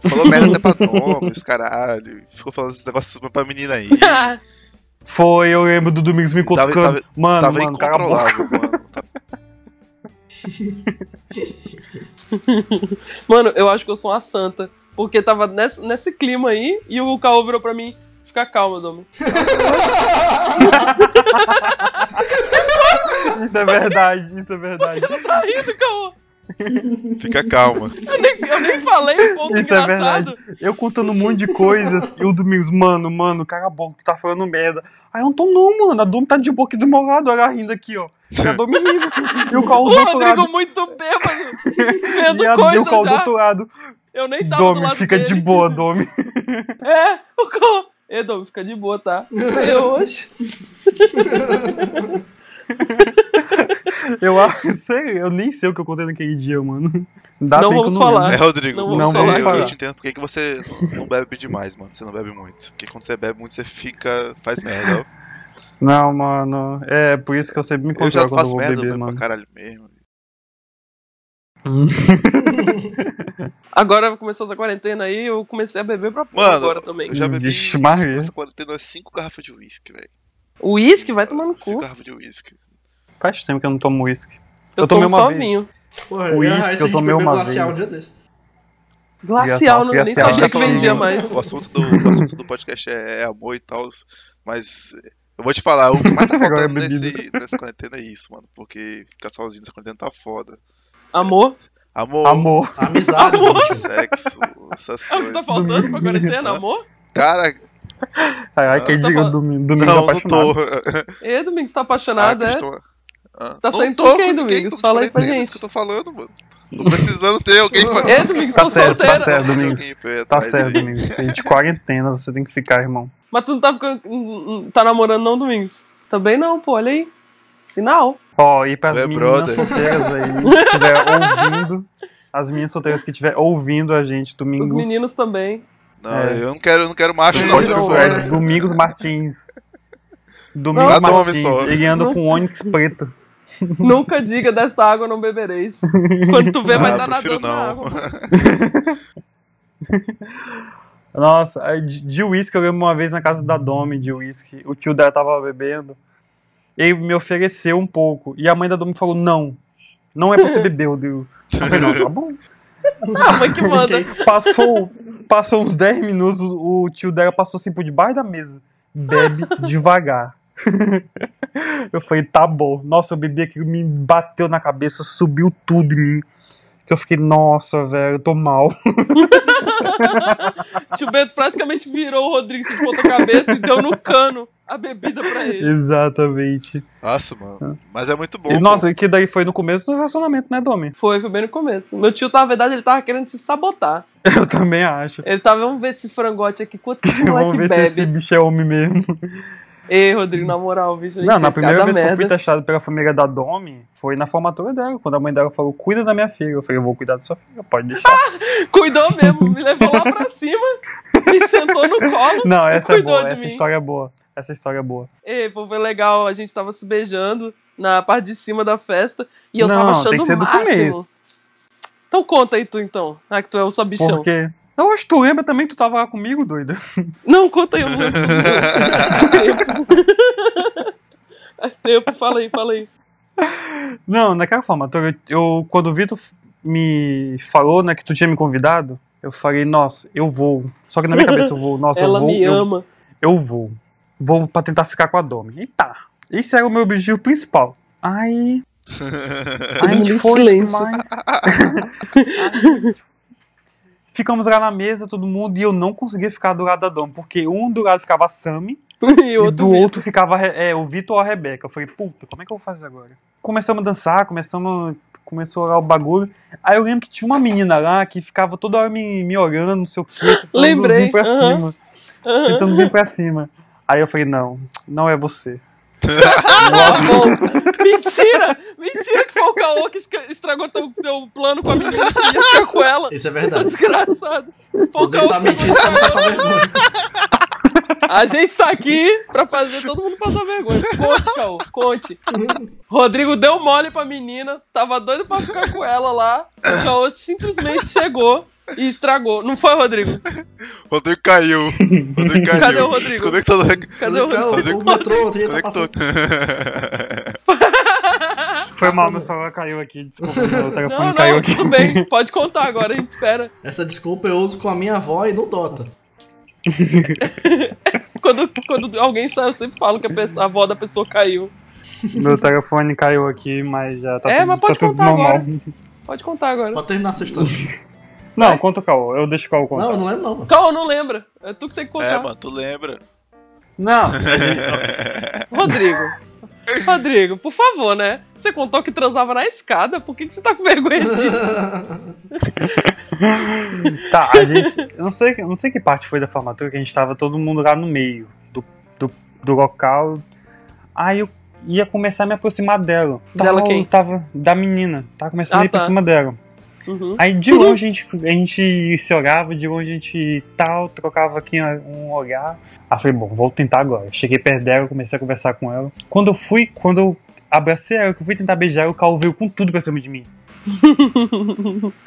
Falou merda até pra nomes, caralho. Ficou falando esses negócios pra menina aí. Foi, eu lembro do Domingos me Tava- cutucando. tava- mano, Tava mano, cara a boca. incontrolável, mano. Mano, eu acho que eu sou uma santa. Porque tava nesse, nesse clima aí e o Caô virou pra mim. Fica calma, Domi. Isso é verdade, isso é verdade. Tá rindo, Caô. Fica calma. Eu nem, eu nem falei um ponto Isso é engraçado. verdade. Eu contando um monte de coisas e o Domingos, mano, mano, cara bom, tu tá falando merda. Aí eu não tô não, mano, a Dom tá de boa aqui do meu lado, ela rindo aqui, ó. E a Dom me rindo. E o Caô o do outro Rodrigo lado. muito bêbado. Vendo E, a, e o Caô do outro lado. Eu nem tava do Domi, lado fica dele. de boa, Domi. É, o Caô. Ê, Domi, fica de boa, tá? Eu hoje. Eu acho, sei, eu nem sei o que eu contei naquele dia, mano. Dá Não eu vamos lembro. falar. É, Rodrigo, Não você, vamos falar. eu, eu te entendo porque que você não bebe demais, mano. Você não bebe muito. Porque quando você bebe muito, você fica. faz merda, ó. Não, mano, é por isso que eu sempre me Eu já controlo quando eu faço vou merda, eu beber, mano. pra caralho mesmo. Agora começou essa quarentena aí, eu comecei a beber pra porra Mano, agora também. Eu já bebi Vixe, Maria. nessa quarentena cinco garrafas de uísque, velho. O uísque vai tomar no Cinco cu. garrafas de uísque. Faz tempo que eu não tomo uísque. Eu, eu tomei tomo uma só vez. vinho. Porra, O uísque eu tomei uma glacial um vez. dia desse. Glacial, não, nem sabia que vendia mais. O assunto do, o assunto do podcast é, é amor e tal, mas eu vou te falar, o que mais tá é faltando bebida. nesse, nessa quarentena é isso, mano. Porque ficar sozinho nessa quarentena tá foda. Amor? Amor, Amor. Amizade, bicho. sexo, essas É o que tá coisas. faltando pra quarentena, amor? Cara, Ai, quem Tá diga falando- domingo, domingo não, não apaixonado. tô. Ê, Domingos, tá Ah, apaixonado, é? Ah, Tá não saindo tô com quem, com Domingos? de Fala aí pra gente. Isso que eu tô falando, mano. Tô precisando ter alguém pra. Ê, Domingos, Tá certo, tá solteira. certo. Ter Domingos. Tá certo. Domingos. A gente quarentena, você tem que ficar, irmão. Mas tu não tá ficando. hum, Tá namorando, não, Domingos? Também não, pô, olha aí. Sinal. Ó, e pras é meninas brother. solteiras aí que estiver ouvindo, as meninas solteiras que estiver ouvindo a gente, Domingos. Os meninos também. Não, É. eu não quero, eu não quero macho, não, já não, foi. é. Domingos Martins. Domingos Não, Martins, ele anda com um Onix preto. Nunca diga desta água não bebereis. Quando tu vê, vai Ah, estar prefiro nadando na não. água. Nossa, de uísque, eu lembro uma vez na casa da Domi de uísque, o tio dela tava bebendo, ele me ofereceu um pouco, e a mãe da Domi falou, não, não é pra você beber, eu digo, eu falei, não, tá bom. Ah, foi que manda. Passou, passou uns 10 minutos, o tio dela passou assim por debaixo da mesa, bebe devagar. Eu falei, tá bom. Nossa, eu bebi aquilo, me bateu na cabeça, subiu tudo em mim. Que eu fiquei, nossa, velho, eu tô mal. Tio Bento praticamente virou o Rodrigo de ponta cabeça e deu no cano a bebida pra ele. Exatamente. Nossa, mano. Mas é muito bom. E, nossa, e que daí foi no começo do relacionamento, né, Domi? Foi, foi bem no começo. Meu tio, na verdade, ele tava querendo te sabotar. Eu também acho. Ele tava, vamos ver esse frangote aqui, quanto que esse Vamos moleque ver se esse bicho é homem mesmo. Ei, Rodrigo, na moral, bicho, a gente Não, na primeira vez que eu fui merda. testado pela família da Domi, foi na formatura dela, quando a mãe dela falou, cuida da minha filha. Eu falei, eu vou cuidar da sua filha, pode deixar. Cuidou mesmo, me levou lá pra cima, me sentou no colo. Não, essa é boa, essa mim. história é boa. Essa história é boa. Ei, pô, foi legal, a gente tava se beijando na parte de cima da festa e eu Não, tava achando o máximo. Então conta aí tu, então. Ah, que tu é o sabichão. Por quê? Eu acho que tu lembra também que tu tava lá comigo, doido. Não, conta aí, eu não lembro. É tempo, fala aí, fala aí. Não, naquela formatura, eu, eu- quando o Vitor me falou, né, que tu tinha me convidado, eu falei, nossa, eu vou. Só que na minha cabeça eu vou, nossa, Ela eu vou. me eu, ama. eu vou. Vou pra tentar ficar com a Domi. E tá. Esse era o meu objetivo principal. Aí. Todo a gente foi silêncio. mais. Aí, Ficamos lá na mesa, todo mundo, e eu não conseguia ficar do lado da Domi, porque um do lado ficava a Sammy, E e outro do Vitor. outro ficava é, o Vitor ou a Rebeca. Eu falei, puta, como é que eu vou fazer agora? Começamos a dançar, começamos. Começou lá o bagulho. Aí eu lembro que tinha uma menina lá que ficava toda hora me, me olhando, não sei o quê. tentando Lembrei, vir pra aham. cima. Tentando vir pra cima. Aí eu falei, não, não é você. Mentira! Mentira que foi o Caô que estragou teu, teu plano com a menina que ia ficar com ela. Isso é verdade. desgraçado. Foi o Caô tá que mentindo vergonha. A gente tá aqui pra fazer todo mundo passar vergonha. Conte, Caô, conte. Rodrigo deu mole pra menina, tava doido pra ficar com ela lá. O Caô simplesmente chegou e estragou. Não foi, Rodrigo? Rodrigo caiu. Rodrigo caiu. Cadê o Rodrigo? Desconectou. Cadê o Rodrigo? Rodrigo- O metrô, o trem tá Desconectou. Foi mal, meu celular caiu aqui, desculpa, meu telefone Não, caiu não, aqui. tudo bem. Pode contar agora, a gente espera. Essa desculpa eu uso com a minha avó e no Dota. Quando, quando alguém sai, eu sempre falo que a, pessoa- a avó da pessoa caiu. Meu telefone caiu aqui, mas já tá É, tudo, mas tá pode tudo contar normal. agora. Pode contar agora. Pode terminar essa história. Não, conta o Caô, eu deixo o Caô contar. Não, eu não lembro não. Caô, não lembra. É tu que tem que contar. É, mano, tu lembra. Não, Rodrigo. Rodrigo, por favor, né? Você contou que transava na escada, por que, que você tá com vergonha disso? tá, a gente. Eu não sei, não sei que parte foi da formatura que a gente tava todo mundo lá no meio do, do, do local. Aí eu ia começar a me aproximar dela. Dela Tava- quem? Tava da menina. Tava começando Ah, a ir pra tá. cima dela. Uhum. Aí de longe a gente, a gente se olhava, de longe a gente tal, trocava aqui um olhar. Aí eu falei, bom, vou tentar agora. Cheguei perto dela, comecei a conversar com ela. Quando eu fui, quando eu abracei ela, que eu fui tentar beijar, o carro veio com tudo pra cima de mim.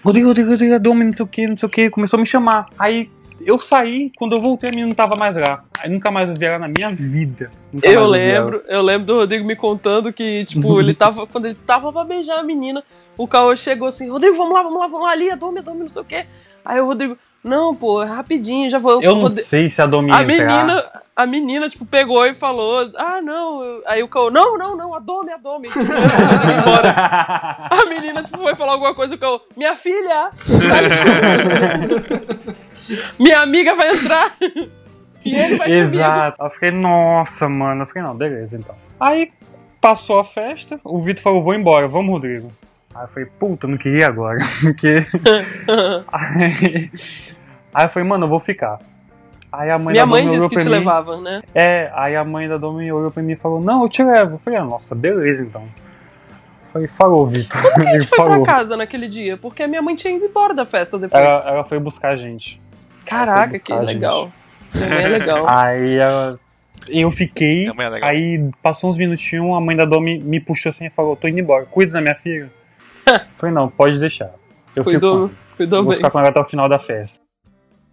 Rodrigo, Rodrigo, Rodrigo, Domi, não sei o que, não sei o que, começou a me chamar. Aí eu saí, quando eu voltei, a menina não tava mais lá. Aí nunca mais eu vi ela na minha vida. Nunca Eu lembro, eu lembro do Rodrigo me contando que, tipo, ele tava. Quando ele tava pra beijar a menina, o Caô chegou assim, Rodrigo, vamos lá, vamos lá, vamos lá, ali, a Domi, a Domi, não sei o quê. Aí o Rodrigo, não, pô, é rapidinho, já vou. Eu não sei se a Domi A entrar. menina, a menina, tipo, pegou e falou, ah, não. Aí o Caô, não, não, não, a Domi, a Domi. Embora. A menina, tipo, foi falar alguma coisa, o Caô, minha filha! minha amiga vai entrar! E ele vai comigo. Exato. Eu fiquei, nossa, mano. Eu fiquei, não, beleza, então. Aí passou a festa, o Vitor falou, vou embora, vamos, Rodrigo. Aí eu falei, puta, não queria agora. Porque. aí, aí eu falei, mano, eu vou ficar. Aí a mãe Minha da mãe disse que pra te mim. levava, né? É, aí a mãe da Domi olhou pra mim e falou, não, eu te levo. Eu falei, ah, nossa, beleza então. Eu falei, falou, Vitor. A Ele gente foi pra falou. casa naquele dia, porque a minha mãe tinha ido embora da festa depois. Ela, ela foi buscar a gente. Caraca, que legal. Também é legal. Aí ela- eu fiquei. É legal. Aí passou uns minutinhos, a mãe da Domi me puxou assim e falou: tô indo embora, cuida da minha filha. Eu falei, não, pode deixar. Eu fico com Cuidou, ela. cuidou Vou bem. ficar com ela até o final da festa.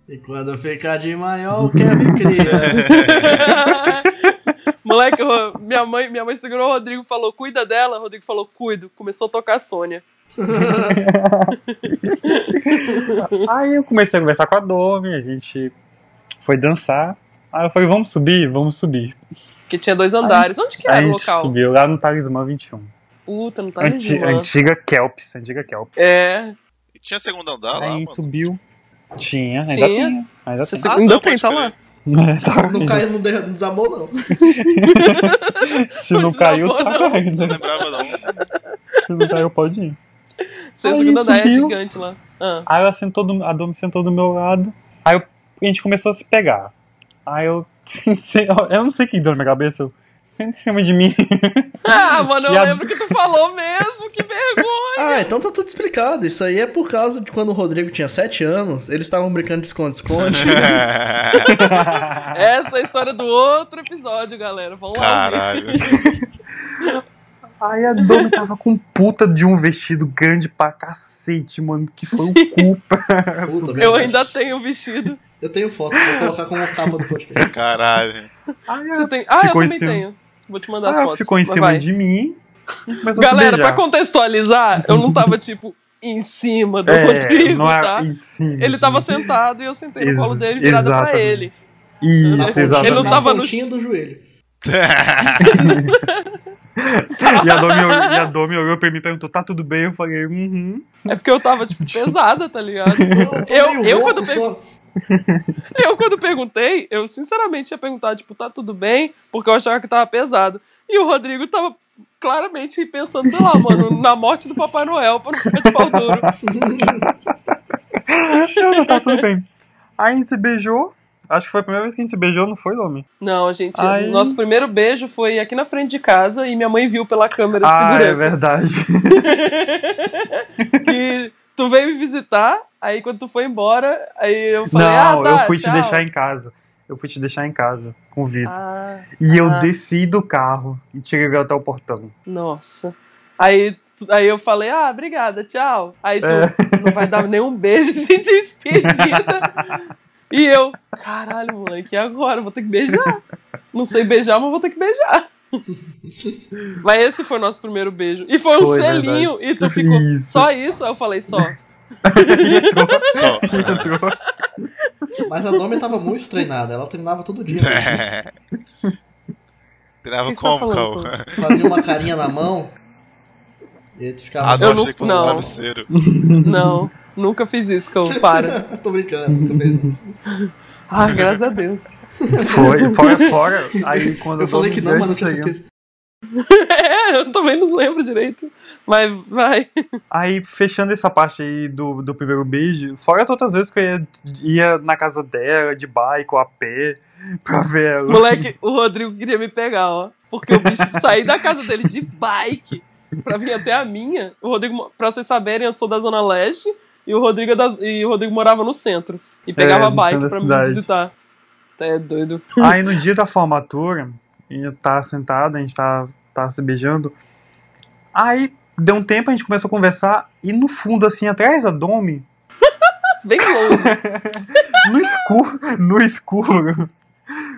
E quando eu ficar de maior, o Kevin cria. Moleque, minha mãe, minha mãe segurou o Rodrigo e falou, cuida dela. O Rodrigo falou, cuido. Começou a tocar a Sônia. Aí eu comecei a conversar com a Domi, a gente foi dançar. Aí eu falei, vamos subir? Vamos subir. Que tinha dois andares. Onde que Aí era a o gente local? subiu lá no Talismã 21. Puta, não tá Anti- ligado. antiga Kelps, antiga Kelps. É. E tinha segundo andar Aí lá, a mano. gente subiu. Tinha, ainda Tinha. tem. Ainda tem. Tinha Ah, Ainda não, tem, tá crer. lá. Tá, Não caiu, não de- não desabou, não. Se não Não caiu, tá não. ainda. Não lembrava não. Se não caiu, pode ir. Seu Aí segundo andar é gigante lá. Ah. Aí ela sentou do, a Domi sentou do meu lado. Aí eu- a gente começou a se pegar. Aí eu. Eu não sei o que deu na minha cabeça. Eu, senta em cima de mim. Ah, mano, eu a- lembro que tu falou mesmo, que vergonha. Ah, então tá tudo explicado. Isso aí é por causa de quando o Rodrigo tinha 7 anos, eles estavam brincando de esconde-esconde. Essa é a história do outro episódio, galera. Vamos lá. ouvir. Caralho. Aí a Domi tava com puta de um vestido grande pra cacete, mano. Que foi o culpa. Puta, Eu ainda tenho o vestido. Eu tenho foto, vou colocar como capa do podcast. Caralho. Aí Você tem... Ah, eu também cima. tenho. Vou te mandar as ela fotos. ficou em cima vai. de mim Galera, pra contextualizar, eu não tava, tipo, em cima do é, Rodrigo, não era tá? em cima. Ele tava sentado e eu sentei no Ex- colo dele virada pra exatamente. ele. Isso, Ele não exatamente. Tava no- do joelho. E a, Domi, olhou- e a Domi olhou pra mim e perguntou: tá tudo bem? Eu falei: uhum. É porque eu tava, tipo, pesada, tá ligado? Eu- meio eu rouco quando só. Eu, quando perguntei, eu sinceramente ia perguntar, tipo, tá tudo bem? Porque eu achava que tava pesado. E o Rodrigo tava claramente pensando, sei lá, mano, na morte do Papai Noel pra não ficar de pau duro. Eu, tá tudo bem. Aí a gente se beijou. Acho que foi a primeira vez que a gente se beijou, não foi, Domi? Não, a gente. Aí- Nosso primeiro beijo foi aqui na frente de casa e minha mãe viu pela câmera de Ah, é segurança. verdade. que tu veio me visitar, aí quando tu foi embora, aí eu falei, não, ah, tá, eu fui tchau. te deixar em casa. Eu fui te deixar em casa com o Vitor. Ah, e eu ah. desci do carro e te levei até o portão. nossa. Aí, aí eu falei, ah, obrigada, tchau. Aí tu É. não vai dar nenhum beijo de despedida. e eu, caralho, moleque, e agora? Vou ter que beijar. Não sei beijar, mas vou ter que beijar. mas esse foi o nosso primeiro beijo. E foi um Foi, selinho. E tu ficou, Isso. só isso? Aí eu falei, só. Só. Entrou. Mas a Domi tava muito treinada, ela treinava todo dia. né? Treinava tá como, falando, Cal? Fazia uma carinha na mão. E aí tu ficava. Ah, não, Eu não- achei que fosse não. travesseiro. Não, nunca fiz isso, eu para. Tô brincando, nunca não. Ah, graças a Deus. Foi, fora, fora. Aí quando Eu falei que não, mas não tinha certeza. É, eu também não lembro direito. Mas vai. Aí, fechando essa parte aí do, do primeiro beijo, fora as outras vezes que eu ia, ia na casa dela, de bike ou a pé, pra ver ela. Moleque, o Rodrigo queria me pegar, ó. Porque o bicho saí da casa dele de bike pra vir até a minha. O Rodrigo, pra vocês saberem, eu sou da Zona Leste e o Rodrigo, é das- e o Rodrigo morava no centro. E pegava É, bike pra me visitar. Até é doido. Aí no dia da formatura, a gente tá sentado, a gente tá, tá se beijando. Aí deu um tempo, a gente começou a conversar, e no fundo, assim, atrás da Domi, Bem longe. no escuro, no escuro,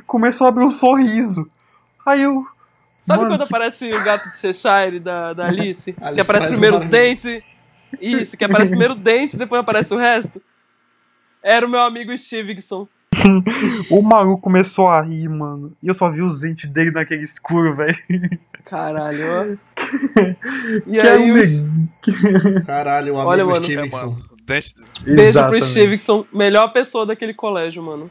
começou a abrir um sorriso. Aí eu. Sabe mano, quando que- aparece o gato de Cheshire da, da Alice? Alice que aparece primeiro os dentes. Isso, que aparece primeiro o dente, depois aparece o resto. Era o meu amigo Stevenson. O maluco começou a rir, mano. E eu só vi os dentes dele naquele escuro, velho. Caralho. E Que era aí, um os... Caralho, o amigo Olha, mano. É, Stevenson. mano. Dente... Beijo pro Exatamente. Stevenson, melhor pessoa daquele colégio, mano.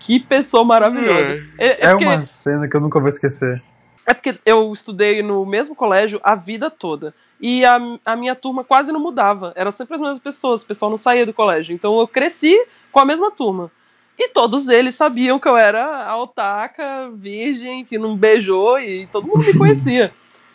Que pessoa maravilhosa. É, é É porque, uma cena que eu nunca vou esquecer. é porque eu estudei no mesmo colégio a vida toda. e a, a minha turma quase não mudava. Era sempre as mesmas pessoas, o pessoal não saía do colégio. Então eu cresci com a mesma turma. E todos eles sabiam que eu era a otaka, virgem, que não beijou, e todo mundo me conhecia.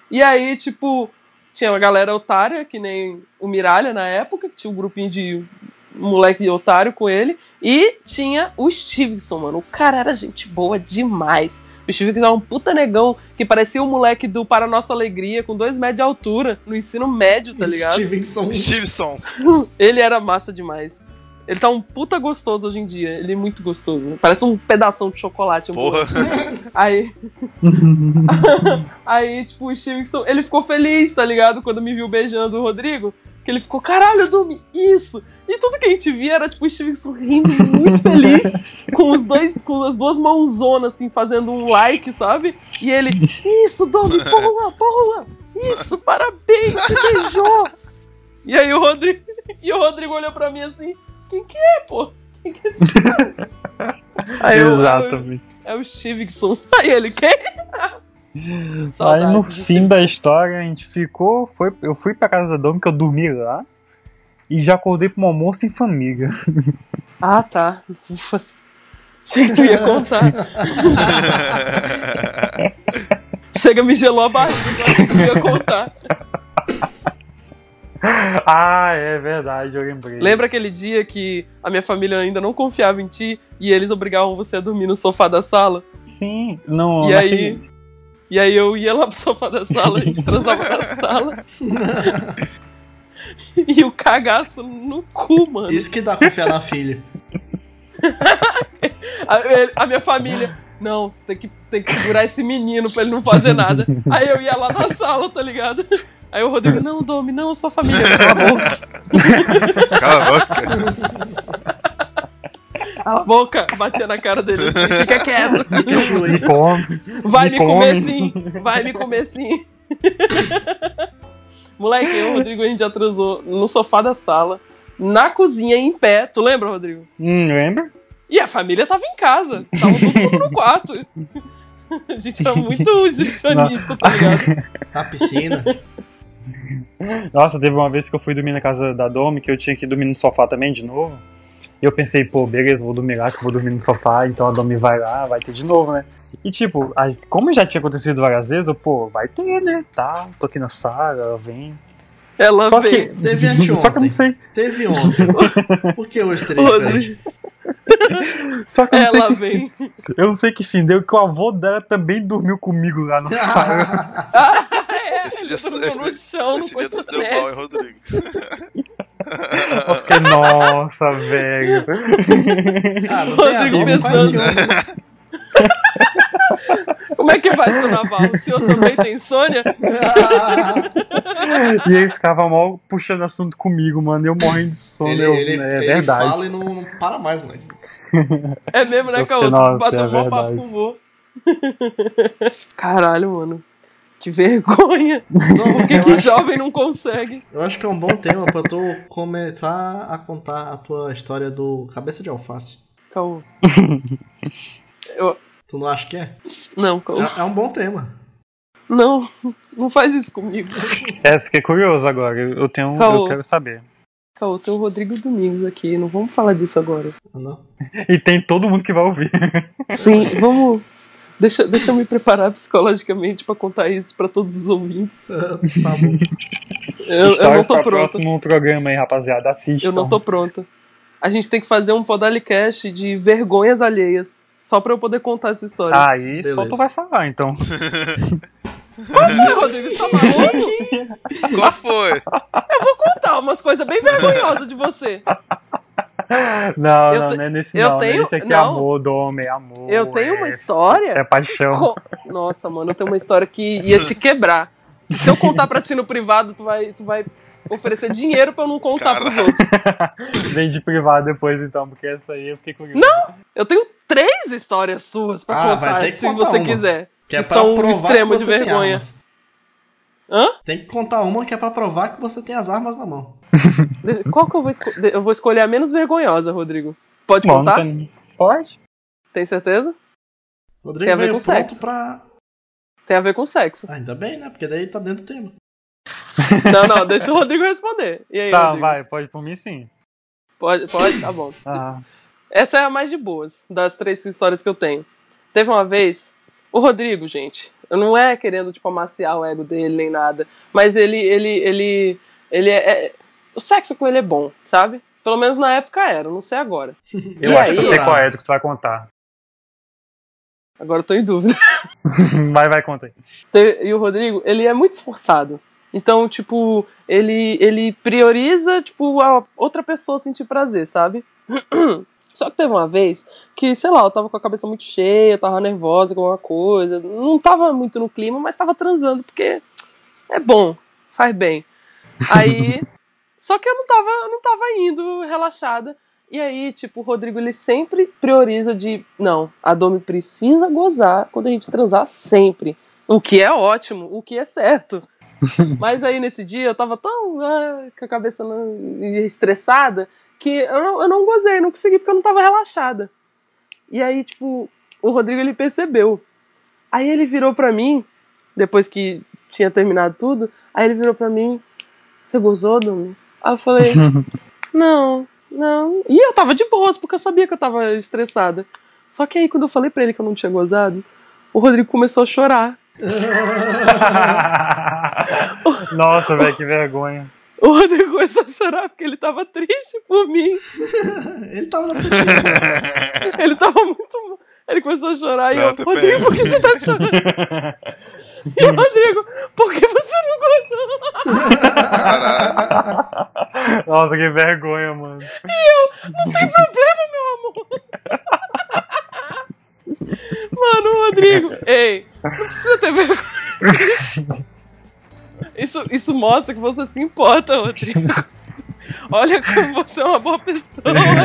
e aí, tipo, tinha uma galera otária, que nem o Miralha na época, que tinha um grupinho de moleque otário com ele, e tinha o Stevenson, mano. O cara era gente boa demais. O Stevenson era um puta negão que parecia um moleque do Para Nossa Alegria, com dois metros de altura, no ensino médio, tá ligado? Stevenson. Stevenson. Ele era massa demais. Ele tá um puta gostoso hoje em dia. Ele é muito gostoso. Parece um pedação de chocolate. Um Porra. Aí. aí, tipo, o Stevenson, ele ficou feliz, tá ligado? Quando me viu beijando o Rodrigo. Que ele ficou, caralho, Dumi, isso! E tudo que a gente via era, tipo, o Stevenson rindo muito feliz, com os dois, com as duas mãozonas, assim, fazendo um like, sabe? E ele, isso, Domi, boa, boa! Isso, parabéns, você beijou! E aí o Rodrigo, e o Rodrigo olhou pra mim assim, quem que é, pô? Quem que é esse cara? Aí eu- Exatamente. é o Stevenson. Aí ele, quem? Aí Saudades no do fim da história a gente ficou. Foi, eu fui pra casa da Domi, que eu dormi lá. E já acordei pra um almoço em família. Ah, tá. Ufa. Achei que tu ia contar. Chega, me gelou a barriga, agora que tu ia contar. ah, é verdade, eu lembrei. Lembra aquele dia que a minha família ainda não confiava em ti e eles obrigavam você a dormir no sofá da sala? Sim, não. E naquele- aí. E aí eu ia lá pro sofá da sala, a gente transava na sala. e o cagaço no cu, mano. Isso que dá confiar na filha. A, a minha família, não, tem que, tem que segurar esse menino pra ele não fazer nada. Aí eu ia lá na sala, tá ligado? Aí o Rodrigo, não, Domi, não, eu sou a família, cala a boca. Cala a boca. Cala a boca, batia na cara dele assim, fica quieto. Me come. Vai Me me comer come. sim, vai me comer sim. Moleque, eu o Rodrigo, a gente já transou no sofá da sala, na cozinha, em pé. Tu lembra, Rodrigo? Hum, lembra? E a família tava em casa, tava todo mundo no quarto. A gente era muito exibicionista, tá ligado? Na piscina. Nossa, teve uma vez que eu fui dormir na casa da Domi, que eu tinha que dormir no sofá também de novo. E eu pensei, pô, beleza, vou dormir lá, que eu vou dormir no sofá, então a Domi vai lá, vai ter de novo, né? E tipo, como já tinha acontecido várias vezes, eu, pô, vai ter, né? Tá, tô aqui na sala, vem. Ela Só veio. que, Teve anteontem. só que eu não sei, Teve ontem. Por que hoje seria diferente? Só que eu não sei Ela que vem. fim, eu não sei que fim deu, que o avô dela também dormiu comigo lá na sala. Ah, é, Esse dia, esse, no chão, no esse dia tu se deu mal, hein, colchonete. Rodrigo? Fiquei, nossa, velho. Ah, não tem a Rodrigo pensando. Como é que vai, seu Naval? O senhor também tem insônia? E ele ficava mal puxando assunto comigo, mano. Eu morrendo de sono. Ele, eu, ele, é ele verdade. fala e não, não para mais, moleque. É mesmo, né, Eu Caô? Bateu é um bom papo com o. Caralho, mano. Que vergonha. Não, Por que, eu, que acho, jovem não consegue? eu acho que é um bom tema pra tu começar a contar a tua história do cabeça de alface. Caô. Tu não acha que é? Não. É, é um bom tema. Não, não faz isso comigo. É, fiquei curioso agora. Eu tenho. Caô. Eu quero saber. Caô, tem o Rodrigo Domingos aqui. Não vamos falar disso agora. Ah, Não? E tem todo mundo que vai ouvir. Sim, vamos. Deixa, deixa eu me preparar psicologicamente pra contar isso pra todos os ouvintes. Ah, Tá bom. Eu, eu não tô pra pronta. próximo programa aí, rapaziada. Assistam. Eu não tô pronta. A gente tem que fazer um podalicast de vergonhas alheias. Só pra eu poder contar essa história. Aí só Beleza. tu vai falar, então. Ih, Rodrigo, você tá maluco? Qual foi? Vou contar umas coisas bem vergonhosas de você. Não, Eu não, não é nesse eu não. tenho- não é esse aqui é não. amor, dome, é amor. Eu tenho é, uma história. É paixão. Co- Nossa, mano, eu tenho uma história que ia te quebrar. Se eu contar pra ti no privado, tu vai, tu vai oferecer dinheiro pra eu não contar pros outros. Vem de privado depois, então, porque essa aí eu fiquei curioso. Eu tenho três histórias suas pra Ah, contar, se contar você uma. quiser. Que é Que pra são um extremo de vergonha. Hã? Tem que contar uma que é pra provar que você tem as armas na mão. Qual que eu vou escolher? Eu vou escolher a menos vergonhosa, Rodrigo. Pode Bom, contar? não tem- Pode? Tem certeza? Rodrigo Tem a ver com sexo. pra. Tem a ver com sexo. Ah, ainda bem, né? Porque daí tá dentro do tema. Não, não, deixa o Rodrigo responder. E aí, Tá, Rodrigo? vai, pode por mim sim. Pode, pode? Tá bom. Ah, Essa é a mais de boas das três histórias que eu tenho. Teve uma vez, o Rodrigo, gente, eu não é querendo tipo amaciar o ego dele nem nada, mas ele ele ele ele é, é- o sexo com ele é bom, sabe? Pelo menos na época era, não sei agora. eu E acho que eu aí? sei qual é do que tu vai contar. Agora eu tô em dúvida. vai, vai, conta aí. E o Rodrigo, ele é muito esforçado. Então, tipo, ele, ele prioriza, tipo, a outra pessoa sentir prazer, sabe? Só que teve uma vez que, sei lá, eu tava com a cabeça muito cheia, eu tava nervosa com alguma coisa. Não tava muito no clima, mas tava transando, porque é bom, faz bem. Aí. Só que eu não tava, eu não tava indo relaxada. E aí, tipo, o Rodrigo ele sempre prioriza de. Não, a Domi precisa gozar quando a gente transar sempre. O que é ótimo, o que é certo. Mas aí nesse dia eu tava tão ah, com a cabeça estressada que eu não, eu não gozei, não consegui porque eu não tava relaxada. E aí, tipo, o Rodrigo ele percebeu. Aí ele virou pra mim, depois que tinha terminado tudo, aí ele virou pra mim: Você gozou, Domi? Aí eu falei: Não, não. E eu tava de boas, porque eu sabia que eu tava estressada. Só que aí quando eu falei pra ele que eu não tinha gozado, o Rodrigo começou a chorar. Nossa, velho, que vergonha. O Rodrigo começou a chorar porque ele tava triste por mim. Ele tava na piscina. Ele tava muito. Ele começou a chorar e Eu eu. Rodrigo, por que você tá chorando? E o Rodrigo, por que você não gozou? Nossa, que vergonha, mano. Não tem problema, meu amor. Mano, o Rodrigo, ei, não precisa ter vergonha. Isso, isso mostra que você se importa, Rodrigo. Olha como você é uma boa pessoa.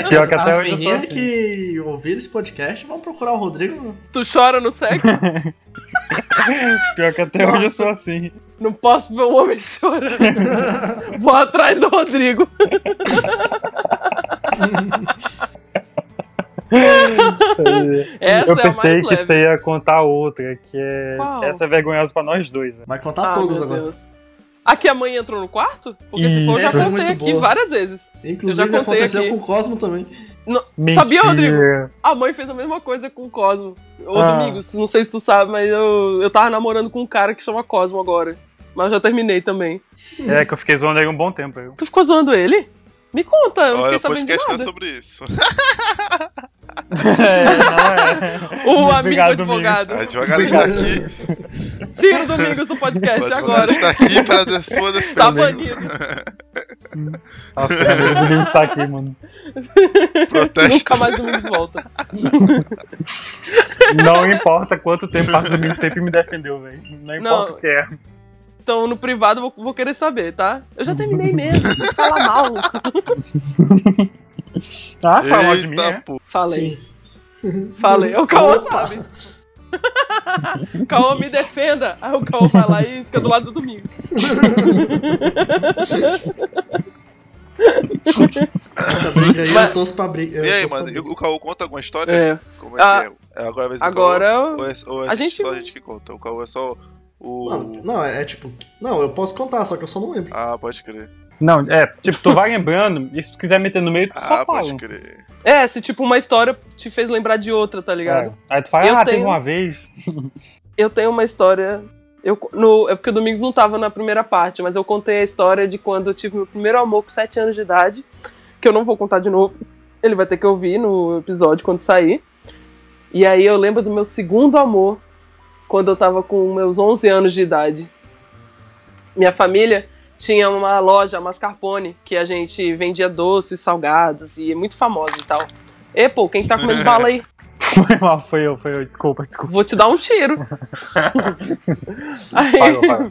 Pior que até As hoje eu sou meninas assim. que ouviram esse podcast vão procurar o Rodrigo. Tu chora no sexo? Pior que até hoje eu sou assim. Não posso ver um homem chorando. Vou atrás do Rodrigo. Essa eu é a pensei mais que leve. você ia contar outra, que é. Qual? Essa é vergonhosa pra nós dois, né? Vai contar Ah, todas meu agora. Deus. Aqui a mãe entrou no quarto? Porque se for, eu já Isso, é contei aqui boa. várias vezes. Inclusive Eu já contei aconteceu aqui. com o Cosmo também. Mentira. Sabia, Rodrigo? A mãe fez a mesma coisa com o Cosmo. Ô, Ah. Domingos, não sei se tu sabe, mas eu, eu tava namorando com um cara que chama Cosmo agora. Mas eu já terminei também. É que eu fiquei zoando ele um bom tempo. Eu. Tu ficou zoando ele? Me conta, eu não Olha, fiquei sabendo de é nada. sobre isso. É, não é. O amigo Obrigado, advogado. A advogada está aqui. Tira o Domingos do podcast advogado agora. está aqui para a sua defesa. Tá banido. Nossa, o Domingos tá aqui, mano. Protesta. Nunca mais o Domingos volta. Não importa quanto tempo passa, o Domingos sempre me defendeu, velho. Não importa Não. o que é. Então, no privado, vou, vou querer saber, tá? Eu já terminei mesmo. Fala mal. Ah, mal de mim, né? pô. Falei. Sim. Falei. O Opa. sabe. Cauã me defenda. Aí o Cauã vai lá e fica do lado do Domingos. Essa briga aí Mas- eu torço pra briga. E aí, mano, o Caô conta alguma história? É. Como é Ah, que é? É Agora a vez do Agora. Caô? Ou é, ou é a gente- só a gente que conta? O Caô é só o. Mano, não, é tipo. Não, eu posso contar, só que eu só não lembro. Ah, pode crer. Não, é, tipo, tu vai lembrando, e se tu quiser meter no meio, tu só Ah, fala. pode crer. É, se tipo uma história te fez lembrar de outra, tá ligado? É. Aí tu fala, Eu ah, teve tenho- uma vez. Eu tenho uma história. Eu, no, é porque o Domingos não tava na primeira parte, mas eu contei a história de quando eu tive meu primeiro amor com 7 anos de idade, que eu não vou contar de novo. Ele vai ter que ouvir no episódio quando sair. E aí eu lembro do meu segundo amor, quando eu tava com meus 11 anos de idade. Minha família tinha uma loja, a Mascarpone, que a gente vendia doces, salgados e é muito famosa e tal. E, pô, quem tá comendo bala aí? Foi mal, foi eu, foi eu. Desculpa, desculpa. Vou te dar um tiro. aí, Parou, parou.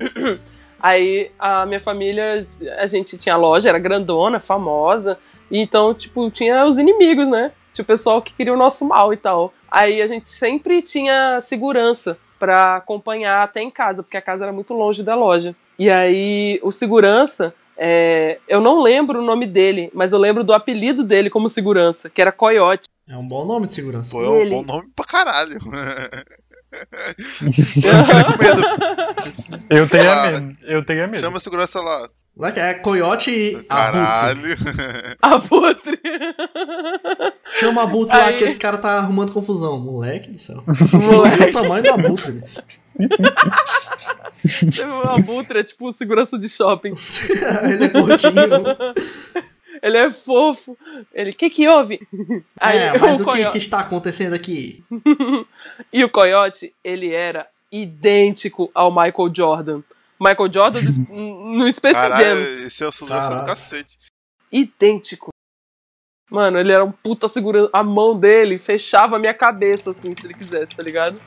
aí a minha família, a gente tinha loja, era grandona, famosa. E então, tipo, tinha os inimigos, né? Tinha o pessoal que queria o nosso mal e tal. Aí a gente sempre tinha segurança pra acompanhar até em casa, porque a casa era muito longe da loja. E aí o segurança, é, eu não lembro o nome dele, mas eu lembro do apelido dele como segurança, que era Coyote. É um bom nome de segurança. Pô, é um Ele- bom nome pra caralho. fiquei com medo. Eu teria Ah, medo. Eu teria medo. Chama a segurança lá. Lá É coiote e abutre. Caralho. Abutre. Chama abutre lá Aí- que esse cara tá arrumando confusão. Moleque do céu. Moleque. O tamanho do abutre. Teve um abutre, é tipo segurança de shopping. Ele é gordinho. Ele é fofo. Ele, o que que houve? Aí é, mas o, que, coiote- que está acontecendo aqui? E o coiote, ele era idêntico ao Michael Jordan. Michael Jordan no Space Caralho, Jams. esse é o segurança do cacete. idêntico. Mano, ele era um puta segurança. A mão dele fechava a minha cabeça, assim, se ele quisesse, tá ligado?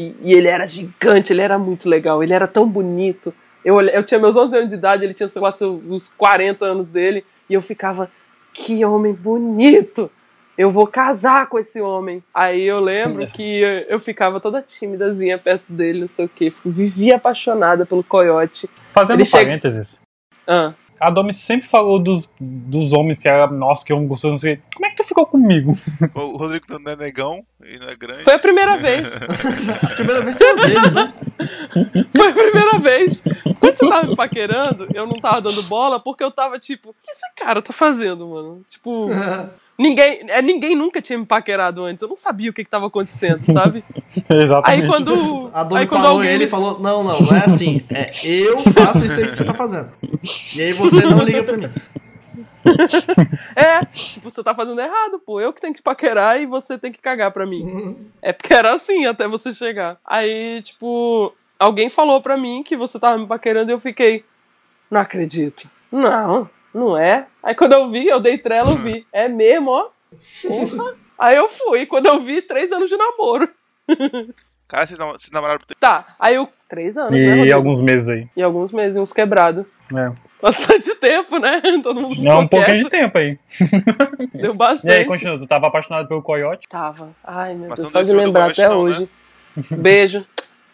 E, e ele era gigante, ele era muito legal, ele era tão bonito. Eu, eu tinha meus 11 anos de idade, ele tinha, sei lá, seus, uns 40 anos dele, e eu ficava, que homem bonito! Eu vou casar com esse homem. Aí eu lembro que eu, eu ficava toda tímidazinha perto dele, não sei o quê. Vivia apaixonada pelo coiote. Fazendo Ele chega- parênteses. Ah, A Domi sempre falou dos, dos homens que era, nossa, que homem gostoso, não sei. o quê. Como é que tu ficou comigo? O Rodrigo não é negão e não é grande. foi a primeira vez. Primeira vez que eu usei, né? Foi a primeira vez. Quando você tava me paquerando, eu não tava dando bola porque eu tava tipo, o que esse cara tá fazendo, mano? Tipo, ninguém, é, ninguém nunca tinha me paquerado antes. Eu não sabia o que que tava acontecendo, sabe? Exatamente. Aí quando. A Domi aí quando parou alguém. ele e falou: Não, não, não é assim. É eu faço isso aí que você tá fazendo. E aí você não liga pra mim. É, tipo, você tá fazendo errado, pô. Eu que tenho que paquerar e você tem que cagar pra mim. É porque era assim até você chegar. Aí, tipo, alguém falou pra mim que você tava me paquerando e eu fiquei. Não acredito. Não, não é. Aí quando eu vi, eu dei trela, eu vi. É mesmo, ó. Porra. Aí eu fui. Quando eu vi, três anos de namoro. Cara, vocês nam- vocês namoraram por tempo. Tá, aí eu. Três anos, né? E Rodrigo? alguns meses aí. E alguns meses, uns quebrados. É. Bastante tempo, né? Todo mundo Não, um ficou pouquinho de quieto. tempo aí. Deu E bastante. aí, continua. Tu tava apaixonado pelo coiote? Tava. Ai, meu Mas Deus, só de lembrar até não, né? hoje. Beijo.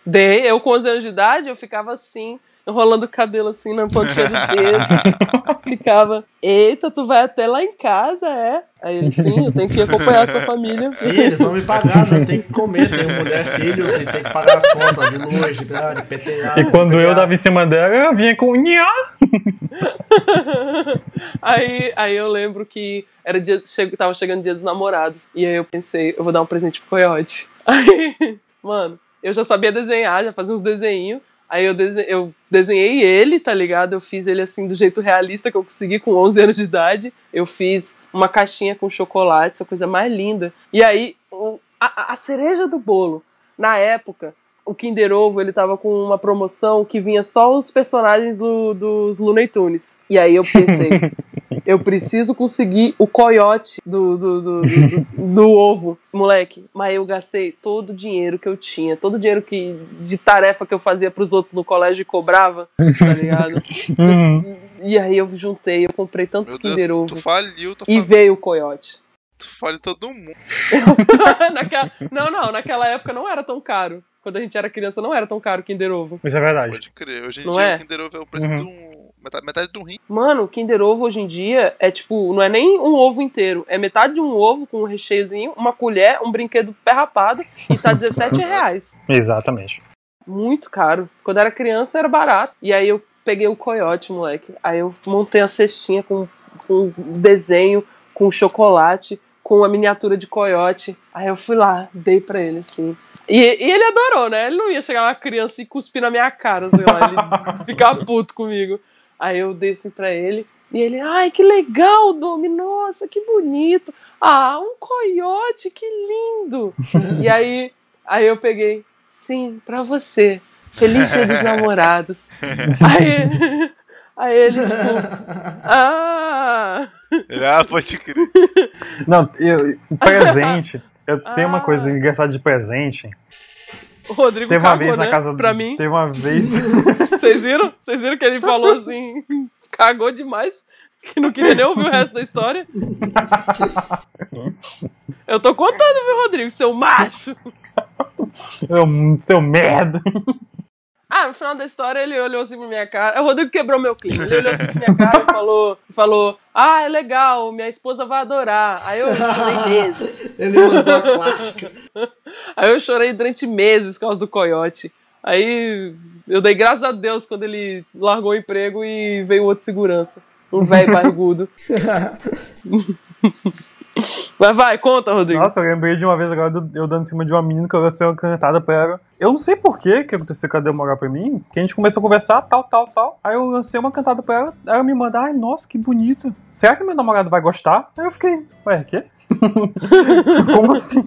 Dei, eu com 11 anos de idade, eu ficava assim, enrolando o cabelo assim na pontinha do dedo. ficava, eita, tu vai até lá em casa, é? Aí ele, sim, eu tenho que acompanhar essa família. Sim, eles vão me pagar, né? Tem que comer, tenho mulher, filhos, e tem que pagar as contas de luz, de, de PTA. E quando eu dava em cima dela, ela vinha com nhá. aí, aí eu lembro que era dia, che, tava chegando dia dos namorados. E aí eu pensei, eu vou dar um presente pro coiote. Aí, mano, eu já sabia desenhar, já fazia uns desenhinhos. Aí eu, eu desenhei ele, tá ligado? Eu fiz ele assim do jeito realista que eu consegui com 11 anos de idade. Eu fiz uma caixinha com chocolate, essa coisa mais linda. E aí, a, a cereja do bolo, na época, o Kinder Ovo ele tava com uma promoção que vinha só os personagens do- dos Looney Tunes. E aí eu pensei, eu preciso conseguir o coiote do, do, do, do- do ovo, moleque. Mas eu gastei todo o dinheiro que eu tinha, todo o dinheiro que, de tarefa que eu fazia pros outros no colégio e cobrava, tá ligado? Uhum. E aí eu juntei, eu comprei tanto Meu Kinder Deus, tu Ovo. faliu, tu, E veio o coiote. tu faliu todo mundo. Naquela- Não, não, naquela época não era tão caro. Quando a gente era criança não era tão caro o Kinder Ovo. Isso é verdade. Pode crer. Hoje em Não dia é? o Kinder Ovo é o preço Uhum. de um. Metade, metade de um rim. Mano, o Kinder Ovo hoje em dia é tipo, não é nem um ovo inteiro, é metade de um ovo com um recheiozinho, uma colher, um brinquedo pé rapado e tá 17 reais. Exatamente. Muito caro. Quando era criança era barato. E aí eu peguei o coiote, moleque. Aí eu montei a cestinha com, com desenho, com chocolate, com a miniatura de coiote. Aí eu fui lá, dei pra ele assim. E, e ele adorou, né? Ele não ia chegar lá criança e cuspir na minha cara, sei lá, ele ficar puto comigo. Aí eu dei assim pra ele. E ele, ai, que legal, Domi, nossa, que bonito. Ah, um coiote, que lindo. e aí, aí eu peguei, sim, pra você. Feliz dia dos namorados. aí, aí ele, tipo, ah, ah, pode crer. Não, eu, presente. Eu tenho uma Ah. coisa engraçada de presente. O Rodrigo Teve uma cagou, vez né? na casa Pra mim. Teve uma vez. Vocês viram? Vocês viram que ele falou assim, cagou demais, que não queria nem ouvir o resto da história? Eu tô contando, viu, Rodrigo, seu macho? Eu, seu merda. Ah, no final da história ele olhou assim pra minha cara. O Rodrigo quebrou meu clima. Ele olhou assim pra minha cara e falou, falou: Ah, é legal, minha esposa vai adorar. Aí eu chorei meses. Ele mandou a clássica. Aí eu chorei durante meses por causa do coiote. Aí eu dei graças a Deus quando ele largou o emprego e veio outro segurança. Um velho barrigudo. Mas vai, conta, Rodrigo. Nossa, eu lembrei de uma vez agora do- eu dando em cima de uma menina que eu lancei uma cantada pra ela. Eu não sei por que que aconteceu com ela demorar pra mim, que a gente começou a conversar, tal, tal, tal. Aí eu lancei uma cantada pra ela, ela me manda, ai, nossa, que bonito. Será que meu namorado vai gostar? Aí eu fiquei, ué, quê? Como assim?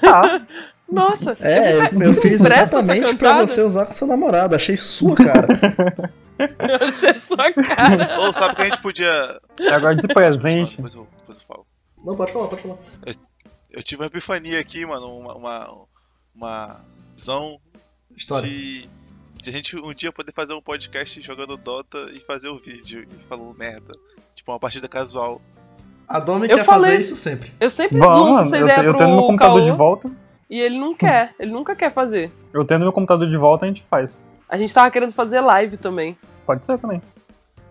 tá. Nossa, É, eu, eu fiz exatamente pra você usar com seu namorado. Achei sua cara. eu achei sua cara. Ou sabe que a gente podia. Agora de presente. Depois eu, depois eu falo. Não, pode falar, pode falar. Eu tive uma epifania aqui, mano. Uma. Uma, uma visão História. de. De a gente um dia poder fazer um podcast jogando Dota e fazer o vídeo e falando merda. Tipo, uma partida casual. A Domi Eu quer falei- fazer isso sempre. Eu sempre Vamos, lanço essa eu, ideia eu pro tendo meu computador Caô, de volta. E ele não quer. Ele nunca quer fazer. Eu tendo meu computador de volta, a gente faz. A gente tava querendo fazer live também. Pode ser também.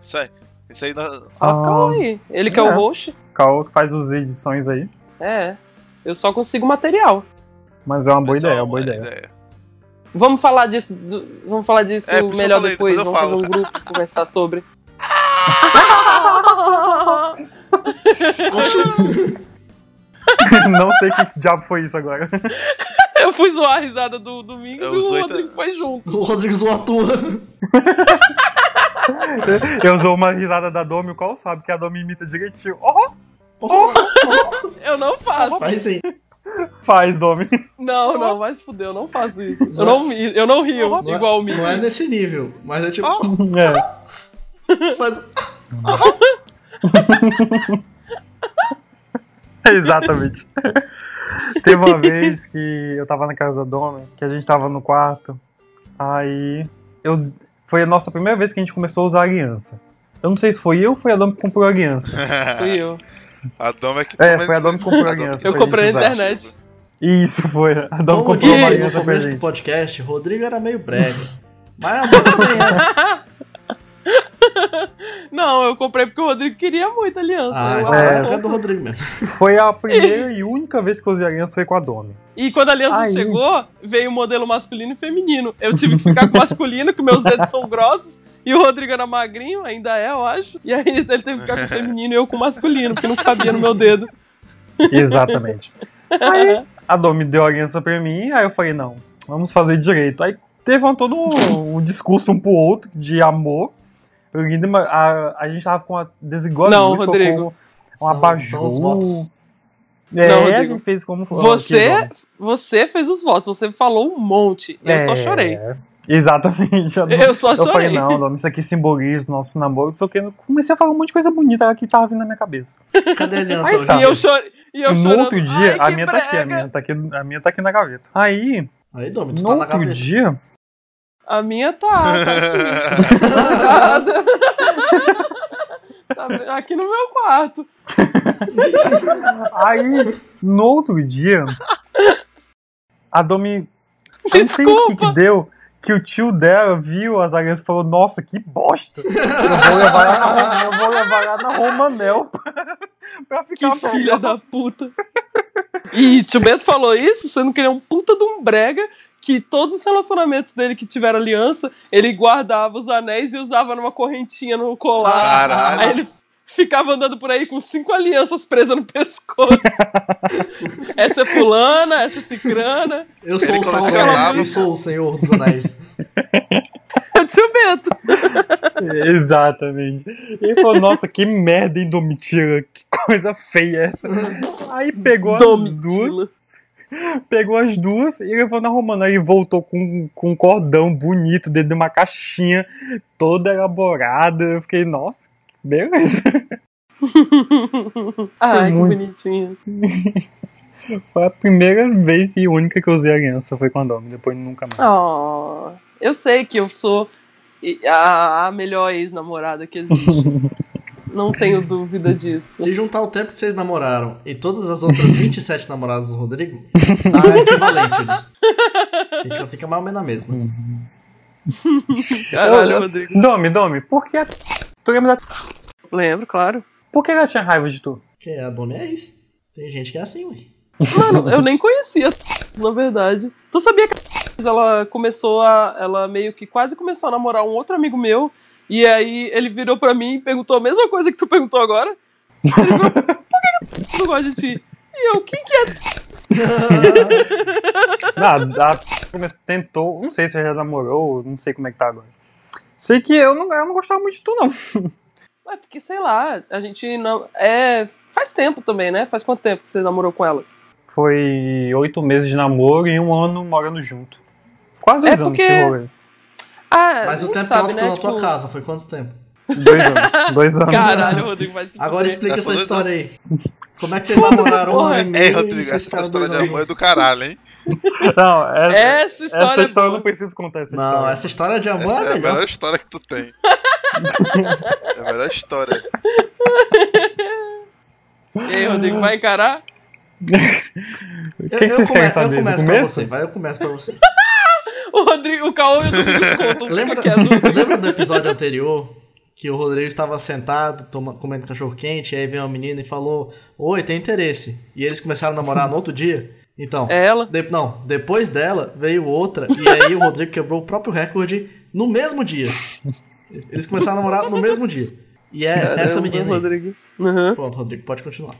Isso aí. Isso aí nós. Ah. o Caô aí. Ele que é, É. o host. Cal que faz as edições aí. É. Eu só consigo material. Mas é uma boa é ideia, é uma boa ideia. ideia. Vamos falar disso, do- vamos falar disso É, melhor falei, depois. depois eu vamos falo. fazer um grupo conversar sobre. não sei que diabo foi isso agora. Eu fui zoar a risada do Domingos Eu e o Rodrigo ta- foi junto. O Rodrigo zoou a tua. Eu usou uma risada da Domi, o qual sabe que a Domi imita direitinho. Oh, Eu não faço. Faz sim. faz, Domi. Não, não, vai se fuder, eu não faço isso. Eu não, eu não rio é- igual o Mickey. Não é nesse nível, mas é tipo. É, Faz... exatamente. Teve uma vez que eu tava na casa da Domi, que a gente tava no quarto, aí eu foi a nossa primeira vez que a gente começou a usar aliança. Eu não sei se foi eu ou foi a Domi que comprou a aliança. Fui eu. a Doma é que É, foi a Dom que comprou a a Dom aliança. Eu comprei na internet. Isso foi. A Dom comprou que uma no aliança pra começo do podcast, Rodrigo era meio breve. Mas a Domi também era. Não, eu comprei porque o Rodrigo queria muito aliança. Ah, Eu então é, é do Rodrigo mesmo. Foi a primeira e única vez que eu usei aliança foi com a Domi. E quando a aliança Aí. chegou, veio o modelo masculino e feminino. Eu tive que ficar com o masculino, que meus dedos são grossos, e o Rodrigo era magrinho, ainda é, eu acho. E aí ele teve que ficar com o feminino e eu com o masculino, porque não cabia no meu dedo. Exatamente. Aí a Domi deu a aliança pra mim, aí eu falei, não, vamos fazer direito. Aí teve um, todo um, um discurso um pro outro de amor. Mas A, a gente tava com a desigual Não, luz, Rodrigo. colocou Um abajur. É, Não, a Rodrigo. gente fez como Você, você fez os votos, você falou um monte. Eu só É, chorei. Exatamente. a Domi- Eu só Eu falei, chorei. não, Domi, isso aqui simboliza o nosso namoro, não sei o que. Comecei a falar um monte de coisa bonita que tava vindo na minha cabeça. Cadê a aliança Aí tá. E eu chorei. E eu no chorando, outro dia, "Ai, a minha tá aqui, a brega." minha tá aqui, a minha tá aqui na gaveta. Aí, Aí, Domi, tu no tá na outro gaveta. dia, A minha tá, tá aqui. tá aqui no meu quarto. Aí, no outro dia, a Domi. Eu não sei o que, Desculpa. que deu. Que o tio dela viu as alianças e falou: Nossa, que bosta! Eu vou levar lá, eu vou levar na Romanel pra, pra Que ficar filha melhor." da puta. E tio Beto falou isso, sendo que ele é um puta de um brega, que todos os relacionamentos dele que tiveram aliança, ele guardava os anéis e usava numa correntinha no colar. Caralho. Aí ele ficava andando por aí com cinco alianças presas no pescoço. essa é fulana, essa é cicrana. Eu sou Ele o Sauron, eu sou o Senhor dos Anéis. É o tio Beto. Exatamente. E ele falou: Nossa, que merda, hein, Domitila? Que coisa feia essa. Aí pegou as duas. Pegou as duas e levou na Romana e voltou com, com um cordão bonito dentro de uma caixinha toda elaborada. Eu fiquei, nossa, beleza. Ai, que muito. bonitinho. Foi a primeira vez e única que eu usei aliança, foi com a Domi, depois nunca mais. Oh, eu sei que eu sou a, a melhor ex-namorada que existe. Não tenho dúvida disso. Se juntar o tempo que vocês namoraram e todas as outras 27 namoradas do Rodrigo, dá equivalente, né? Fica, fica mais ou menos a mesma. Caralho, Eu- Rodrigo. Domi, Domi, por que a... Tu lembra da... Lembro, claro. Por que ela tinha raiva de tu? Porque a dona é isso. Tem gente que é assim, ué. Mano, eu nem conhecia, na verdade. Tu sabia que ela começou a. Ela meio que quase começou a namorar um outro amigo meu. E aí ele virou pra mim e perguntou a mesma coisa que tu perguntou agora. Ele virou, por que tu não gosta de ti? E eu, quem que é? Ah, a... come- tentou, não sei se já namorou, não sei como é que tá agora. Sei que eu não, eu não gostava muito de tu, não. É porque, sei lá, a gente não. É. Faz tempo também, né? Faz quanto tempo que você namorou com ela? Foi oito meses de namoro e um ano morando junto. Quase dois É anos porque- esse rolê. Ah, Mas o tempo sabe, que ela ficou né? na tua Tipo, casa foi quanto tempo? Dois anos. Dois anos. Caralho, Rodrigo vai se Agora explica É, essa história aí. Como é que vocês namoraram um ano e meio Ei, e Rodrigo, essa história de anos amor é do caralho, hein? Não, essa, Essa história, essa história eu é não preciso contar essa Não, história. essa história de amor Essa é é a melhor. história que tu tem. é a melhor história. E aí, Rodrigo, vai encarar? O que, Eu, que eu vocês come- querem eu saber? Do começo pra você, vai, eu começo pra você. O Rodrigo, o Caô e o Rodrigo contam. Lembra, Fica quieto. lembra do episódio anterior que o Rodrigo estava sentado toma, comendo cachorro quente, e aí veio uma menina e falou: Oi, tem interesse. E eles começaram a namorar no outro dia? Então. É ela? de- não, depois dela veio outra, e aí o Rodrigo quebrou o próprio recorde no mesmo dia. Eles começaram a namorar no mesmo dia. E é essa Caramba, menina aí. Rodrigo. Uhum. Pronto, Rodrigo, pode continuar.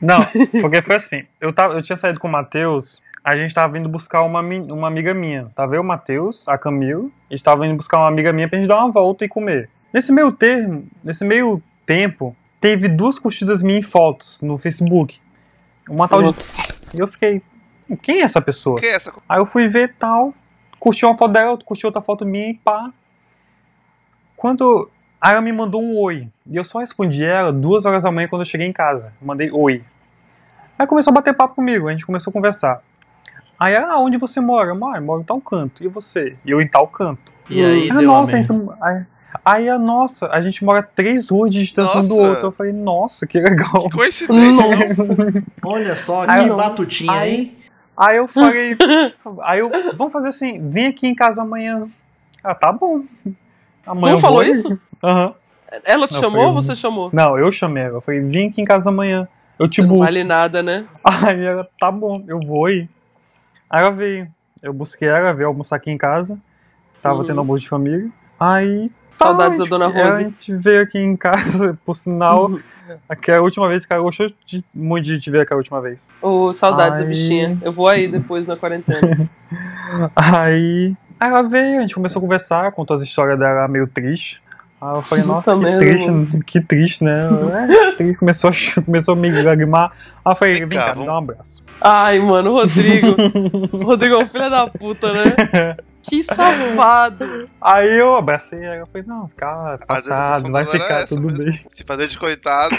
Não, porque foi assim. Eu, tava, eu tinha saído com o Matheus, a gente tava vindo buscar uma, uma amiga minha. Tava eu, o Matheus, a Camila, a gente tava indo buscar uma amiga minha pra gente dar uma volta e comer. Nesse meio termo, nesse meio tempo, teve duas curtidas minhas em fotos no Facebook. Uma tal Nossa. de. E eu fiquei. Quem é essa pessoa? Que é essa? Aí eu fui ver tal, curti uma foto dela, curti outra foto minha e pá. Quando. Aí ela me mandou um oi. E eu só respondi ela duas horas da manhã quando eu cheguei em casa. Mandei oi. Aí começou a bater papo comigo, a gente começou a conversar. Aí ah, onde você mora? Eu moro, eu moro em tal canto. E você? E eu em tal canto. E aí, Ah, deu nossa, a então, merda. aí, aí a nossa, a gente mora três ruas de distância um do Nossa. outro. Eu falei, nossa, que legal. Que coincidência. Nossa. Olha só, que Aí- batutinha, aí- hein? Aí eu falei, aí eu, vamos fazer assim, vem aqui em casa amanhã. Ah, tá bom. Amanhã Tu falou isso? Aham. Ela te Não, chamou foi ou você chamou? Não, eu chamei ela. Eu falei, vem aqui em casa amanhã. Eu te Não busco. vale nada, né? Aí ela, tá bom, eu vou aí. Aí ela veio. Eu busquei ela, veio almoçar aqui em casa. Tava Uhum. tendo almoço de família. Aí. Saudades a da gente- Dona A Rose. gente veio aqui em casa, por sinal. Uhum. Que é a última vez que ela gostou de, muito de te ver aquela última vez. Ô, saudades da Ai. bichinha. Eu vou aí depois na quarentena. Aí. Aí ela veio, a gente começou a conversar, contou as histórias dela meio triste. Aí eu falei, nossa, que merda, triste, que triste, né? É, triste, começou, a, começou a me lagrimar. Aí eu falei, Vem vem cá, me dá um abraço. Ai, mano, o Rodrigo. O Rodrigo é um filho da puta, né? Que safado. Aí eu abracei ela e falei, não, cara, passado, vai era ficar essa tudo mesmo. bem. Se fazer de coitado.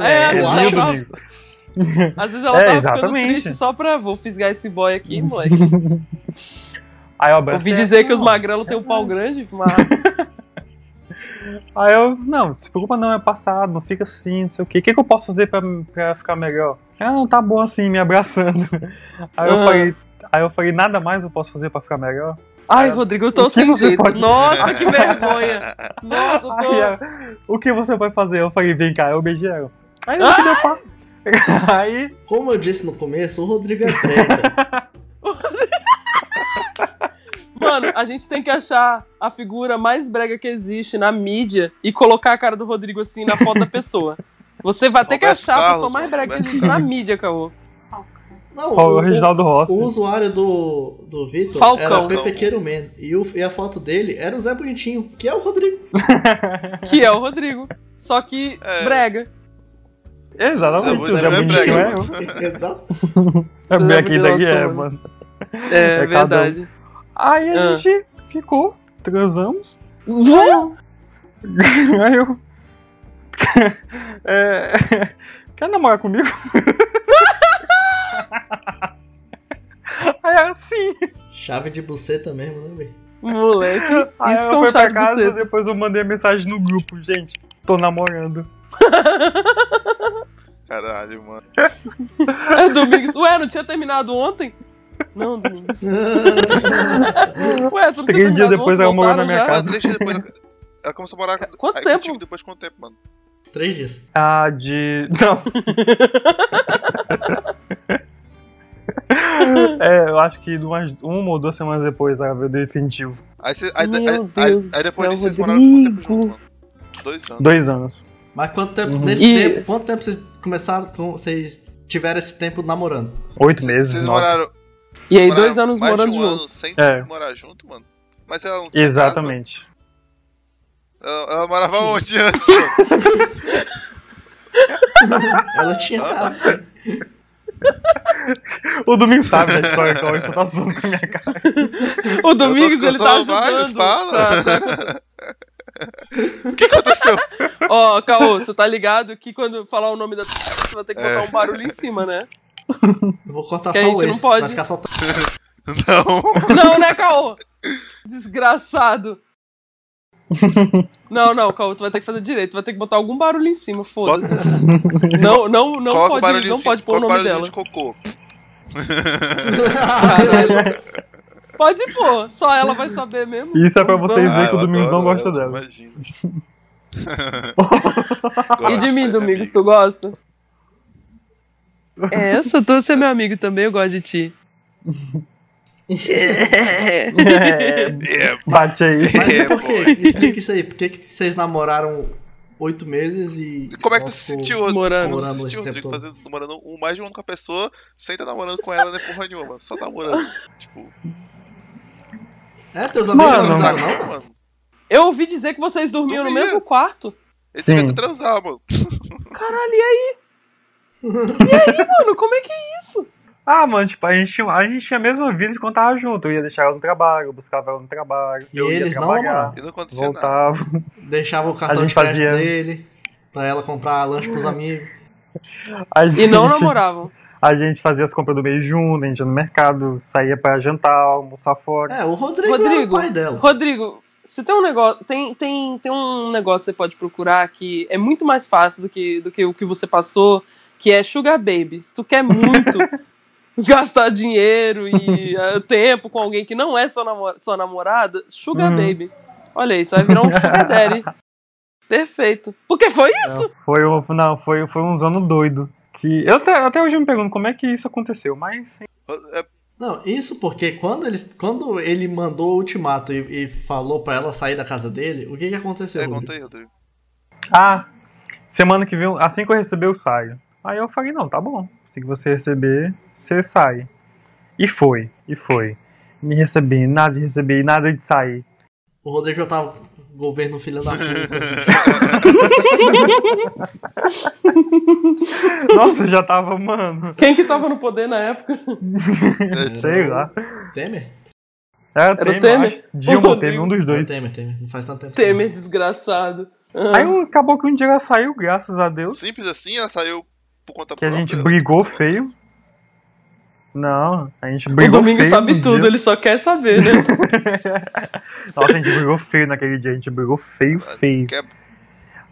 É, eu ela acho, Domingos. Às vezes ela É, tava exatamente. ficando triste só pra vou fisgar esse boy aqui, moleque. Aí eu abracei Ouvi dizer que os magrelos têm um pau grande, mas. Aí eu, não, se preocupa não, é passado, não fica assim, não sei o quê. O que, que eu posso fazer pra, pra ficar melhor? Ah, não, tá bom assim, me abraçando. Aí eu Ah. falei, aí eu falei, nada mais eu posso fazer pra ficar melhor? Ai, Rodrigo, eu tô sem jeito. pode- Nossa, que vergonha. Nossa, Aí tô. ela, o que você vai fazer? Eu falei, vem cá, eu beijei ela. Aí eu que deu. Aí, Como eu disse no começo, o Rodrigo é brega. Mano, a gente tem que achar a figura mais brega que existe na mídia e colocar a cara do Rodrigo assim na foto da pessoa. Você vai ter que Roberto achar a pessoa Carlos, mais mano, brega que Roberto existe na mídia, Caô. Não, o o, Reginaldo Rossi. o usuário do, do Vitor Falcão. era Pepequeiro Man. E, o- e a foto dele era o Zé Bonitinho, que é o Rodrigo. Que é o Rodrigo. Só que É. brega. Exatamente, Zé o Zé Bonitinho Bonitinho é é Exato. É bem aqui daqui, é, mano. É, É cada verdade. Aí a Ah. gente ficou, transamos. Vou? Aí eu. É... Quer namorar comigo? Aí ela, sim. Chave de buceta mesmo, né, velho? Moleque, Aí isso que é pra casa, buceta. depois eu mandei a mensagem no grupo, gente. Tô namorando. Caralho, mano. É, Domingos. Ué, não tinha terminado ontem? Não, Domingos. Ué, tu não tinha Três dias terminado depois ela morou na minha já? casa. Mas três dias depois. ela- Ela começou a morar Quanto aí tempo? contigo depois de quanto tempo, mano? Três dias. Ah, de. Não. é, eu acho que umas, uma ou duas semanas depois ela veio definitivo. Aí, você, aí, Meu aí, Deus aí, do aí depois céu, disso vocês moraram quanto tempo Rodrigo. junto, mano? Dois anos. Dois anos. Mas quanto tempo, Uhum. nesse E- tempo, quanto tempo vocês começaram, com, vocês tiveram esse tempo namorando? Oito meses. Vocês nove. moraram, E aí, dois anos mais morando de um ano juntos. sem É. morar junto, mano? Mas ela não tinha Exatamente. casa? Ela, ela morava onde antes? Ela tinha casa. O Domingo sabe da história, então ele só tá zoando com a minha cara. O Domingos, eu ele tô tá ajudando. fala. Tá, tá. O que aconteceu? Ó, Caô, você tá ligado que quando falar o nome da pessoa, você vai ter que botar É. um barulho em cima, né? Eu vou cortar Que a só gente o não esse. pode. Vai ficar só. Não. Não, né, Caô? Desgraçado. Não, não, Caô, tu vai ter que fazer direito. Tu vai ter que botar algum barulho em cima, foda-se. Não, não, não Coloca o pode, não assim, pode pôr o nome dela. de cocô. Caralho. Pode pôr, só ela vai saber mesmo. Isso é pra vocês Ah, verem que o não adoro gosta ela, dela. Imagina. E de mim, é Domingos, amigo. tu gosta? É, eu sou tu, você é meu amigo também, eu gosto de ti. É, É, bate aí. Mas É, e por quê? Explica isso aí. Por que, que vocês namoraram oito meses e. Como é que tu se sentiu? Morando. Como tu se Morando sentiu, esse tempo fazendo, namorando um, mais de um ano com a pessoa, sem estar namorando com ela, nem porra nenhuma, mano. Só namorando. Tipo, É, teus amigos Mano, não transar, avisaram, não? mano. Eu ouvi dizer que vocês dormiam no Dormia. mesmo quarto. Eles Sim. devem transar, mano. Caralho, e aí? E aí, mano, como é que é isso? Ah, mano, tipo, a gente, tinha- a gente tinha a mesma vida de quando tava junto. Eu ia deixar ela no trabalho, eu buscava ela no trabalho. E eu ia eles não trabalhar, namoravam? E não acontecia nada. voltava. Deixava o cartão A gente de crédito fazia- dele pra ela comprar lanche pros amigos. A E gente, não namoravam. A gente fazia as compras do mês junto, a gente ia no mercado, saía pra jantar, almoçar fora. É, o Rodrigo, era o Rodrigo, pai dela. Rodrigo, você tem um negócio, tem, tem, tem um negócio que você pode procurar que é muito mais fácil do que, do que o que você passou, que é Sugar Baby. Se tu quer muito gastar dinheiro e eh, tempo com alguém que não é sua, namor sua namorada, Sugar Uhum. Baby. Olha aí, você vai virar um Sugar Daddy. Perfeito. Porque foi isso? Foi, um- não, foi, foi uns anos doido. Que, eu até, até hoje eu me pergunto como é que isso aconteceu, mas É, Não, isso porque quando, eles, quando ele mandou o ultimato e, e falou pra ela sair da casa dele, o que que aconteceu? é, conta aí, Rodrigo. Ah, semana que vem, assim que eu receber, eu saio. Aí eu falei, não, tá bom. Assim que você receber, você sai. E foi, e foi. Me recebi, nada de receber, nada de sair. O Rodrigo já tava governo filho da puta. Nossa, já tava, mano. Quem que tava no poder na época? É, Sei lá. Temer? Era, Era o Temer, Temer? acho. Dilma, O Rodrigo. teve um dos dois. Temer, Temer. Não faz tanto tempo. Temer desgraçado. Ah. Aí acabou que um dia ela saiu, graças a Deus. Simples assim, ela saiu por conta Que a própria. gente brigou feio. Não, a gente O brigou Domingo feio. sabe no tudo, dia. ele só quer saber, né? Nossa, a gente brigou feio naquele dia, a gente brigou feio, feio. Quer-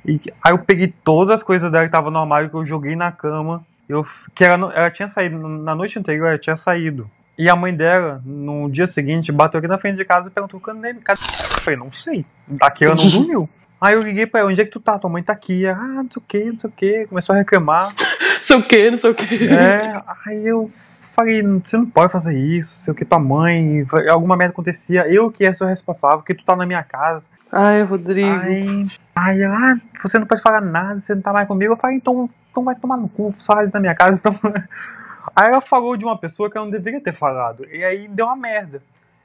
E aí eu peguei todas as coisas dela que tava no armário que eu joguei na cama. Eu, que ela, não- ela tinha saído, na noite anterior ela tinha saído. E a mãe dela, no dia seguinte, bateu aqui na frente de casa e perguntou: cadê? cadê? Eu falei: não sei. Aqui ela não dormiu. Aí eu liguei pra ela: onde é que tu tá? Tua mãe tá aqui. Ah, não sei o que, não sei o que. Começou a reclamar. Sei o que, não sei o que. É, aí eu falei, você não pode fazer isso, sei o que, tua mãe, alguma merda acontecia, eu que é seu responsável, que tu tá na minha casa. Ai, Rodrigo. Aí, aí ela, ah, você não pode falar nada, você não tá mais comigo. Eu falei, então, então vai tomar no cu, sai da minha casa. Então... Aí ela falou de uma pessoa que eu não deveria ter falado, e aí deu uma merda.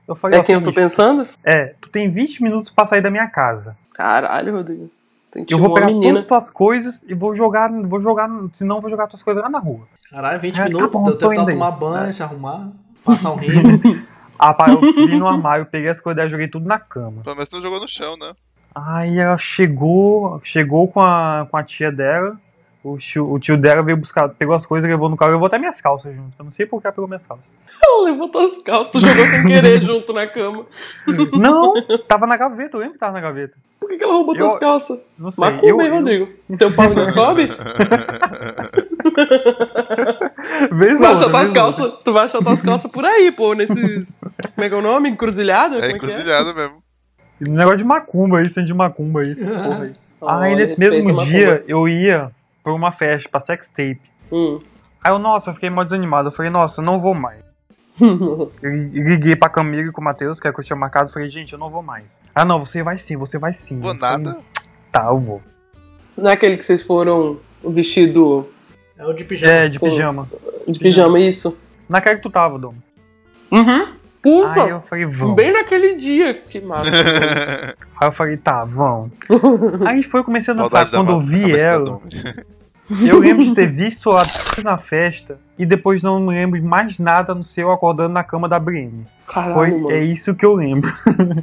Eu falei, É quem eu tô pensando? É, tu tem 20 minutos pra sair da minha casa. Caralho, Rodrigo. Tem Eu vou pegar todas as tuas coisas e vou jogar, vou jogar, senão eu vou jogar tuas coisas lá na rua. Caralho, 20 Ah, tá minutos, bom, deu tempo aí. tomar banho, se arrumar, passar um rímel. Ah, pá, eu vim no armário, peguei as coisas dela e joguei tudo na cama. Pelo menos não jogou no chão, né? Aí ela chegou, chegou com a, com a tia dela, O tio, o tio dela veio buscar, pegou as coisas, levou no carro e levou até minhas calças junto. Eu não sei por que ela pegou minhas calças. Ela levantou as calças, tu jogou sem querer junto na cama. Não, tava na gaveta, eu lembro que tava na gaveta. Por que, que ela roubou Eu- tuas calças? Não sei. Macumba, eu, hein, eu, Rodrigo? Teu pau ainda sobe? Vez Tu vai outra, tuas vez ou calças, tu vai achar tuas calças por aí, pô, nesses. Como é que é o nome? Encruzilhada? É é é? encruzilhada mesmo. outra. Negócio de macumba aí, sem de macumba aí, essas porra aí. Olha, Aí nesse mesmo dia macumba. eu ia pra uma festa, pra sex tape. Hum. Aí eu, nossa, eu fiquei mó desanimado. Eu falei, nossa, não vou mais. Eu liguei pra Camila e com o Matheus, que é que eu tinha marcado, falei, gente, eu não vou mais. Ah, não, você vai sim, você vai sim. Vou falei, nada. Tá, eu vou. Não é aquele que vocês foram vestido É o de pijama. É, de pijama. de pijama, isso? Naquela que tu tava, Dom. Uhum. Pufa! Aí eu falei, vamos. Bem naquele dia. Que massa. Aí eu falei, tá, vamos. Aí foi, eu comecei a dançar. Da Quando eu vi ela, eu lembro de ter visto a na festa e depois não me lembro de mais nada no seu acordando na cama da Brienne. Caralho, Foi, mano. é isso que eu lembro.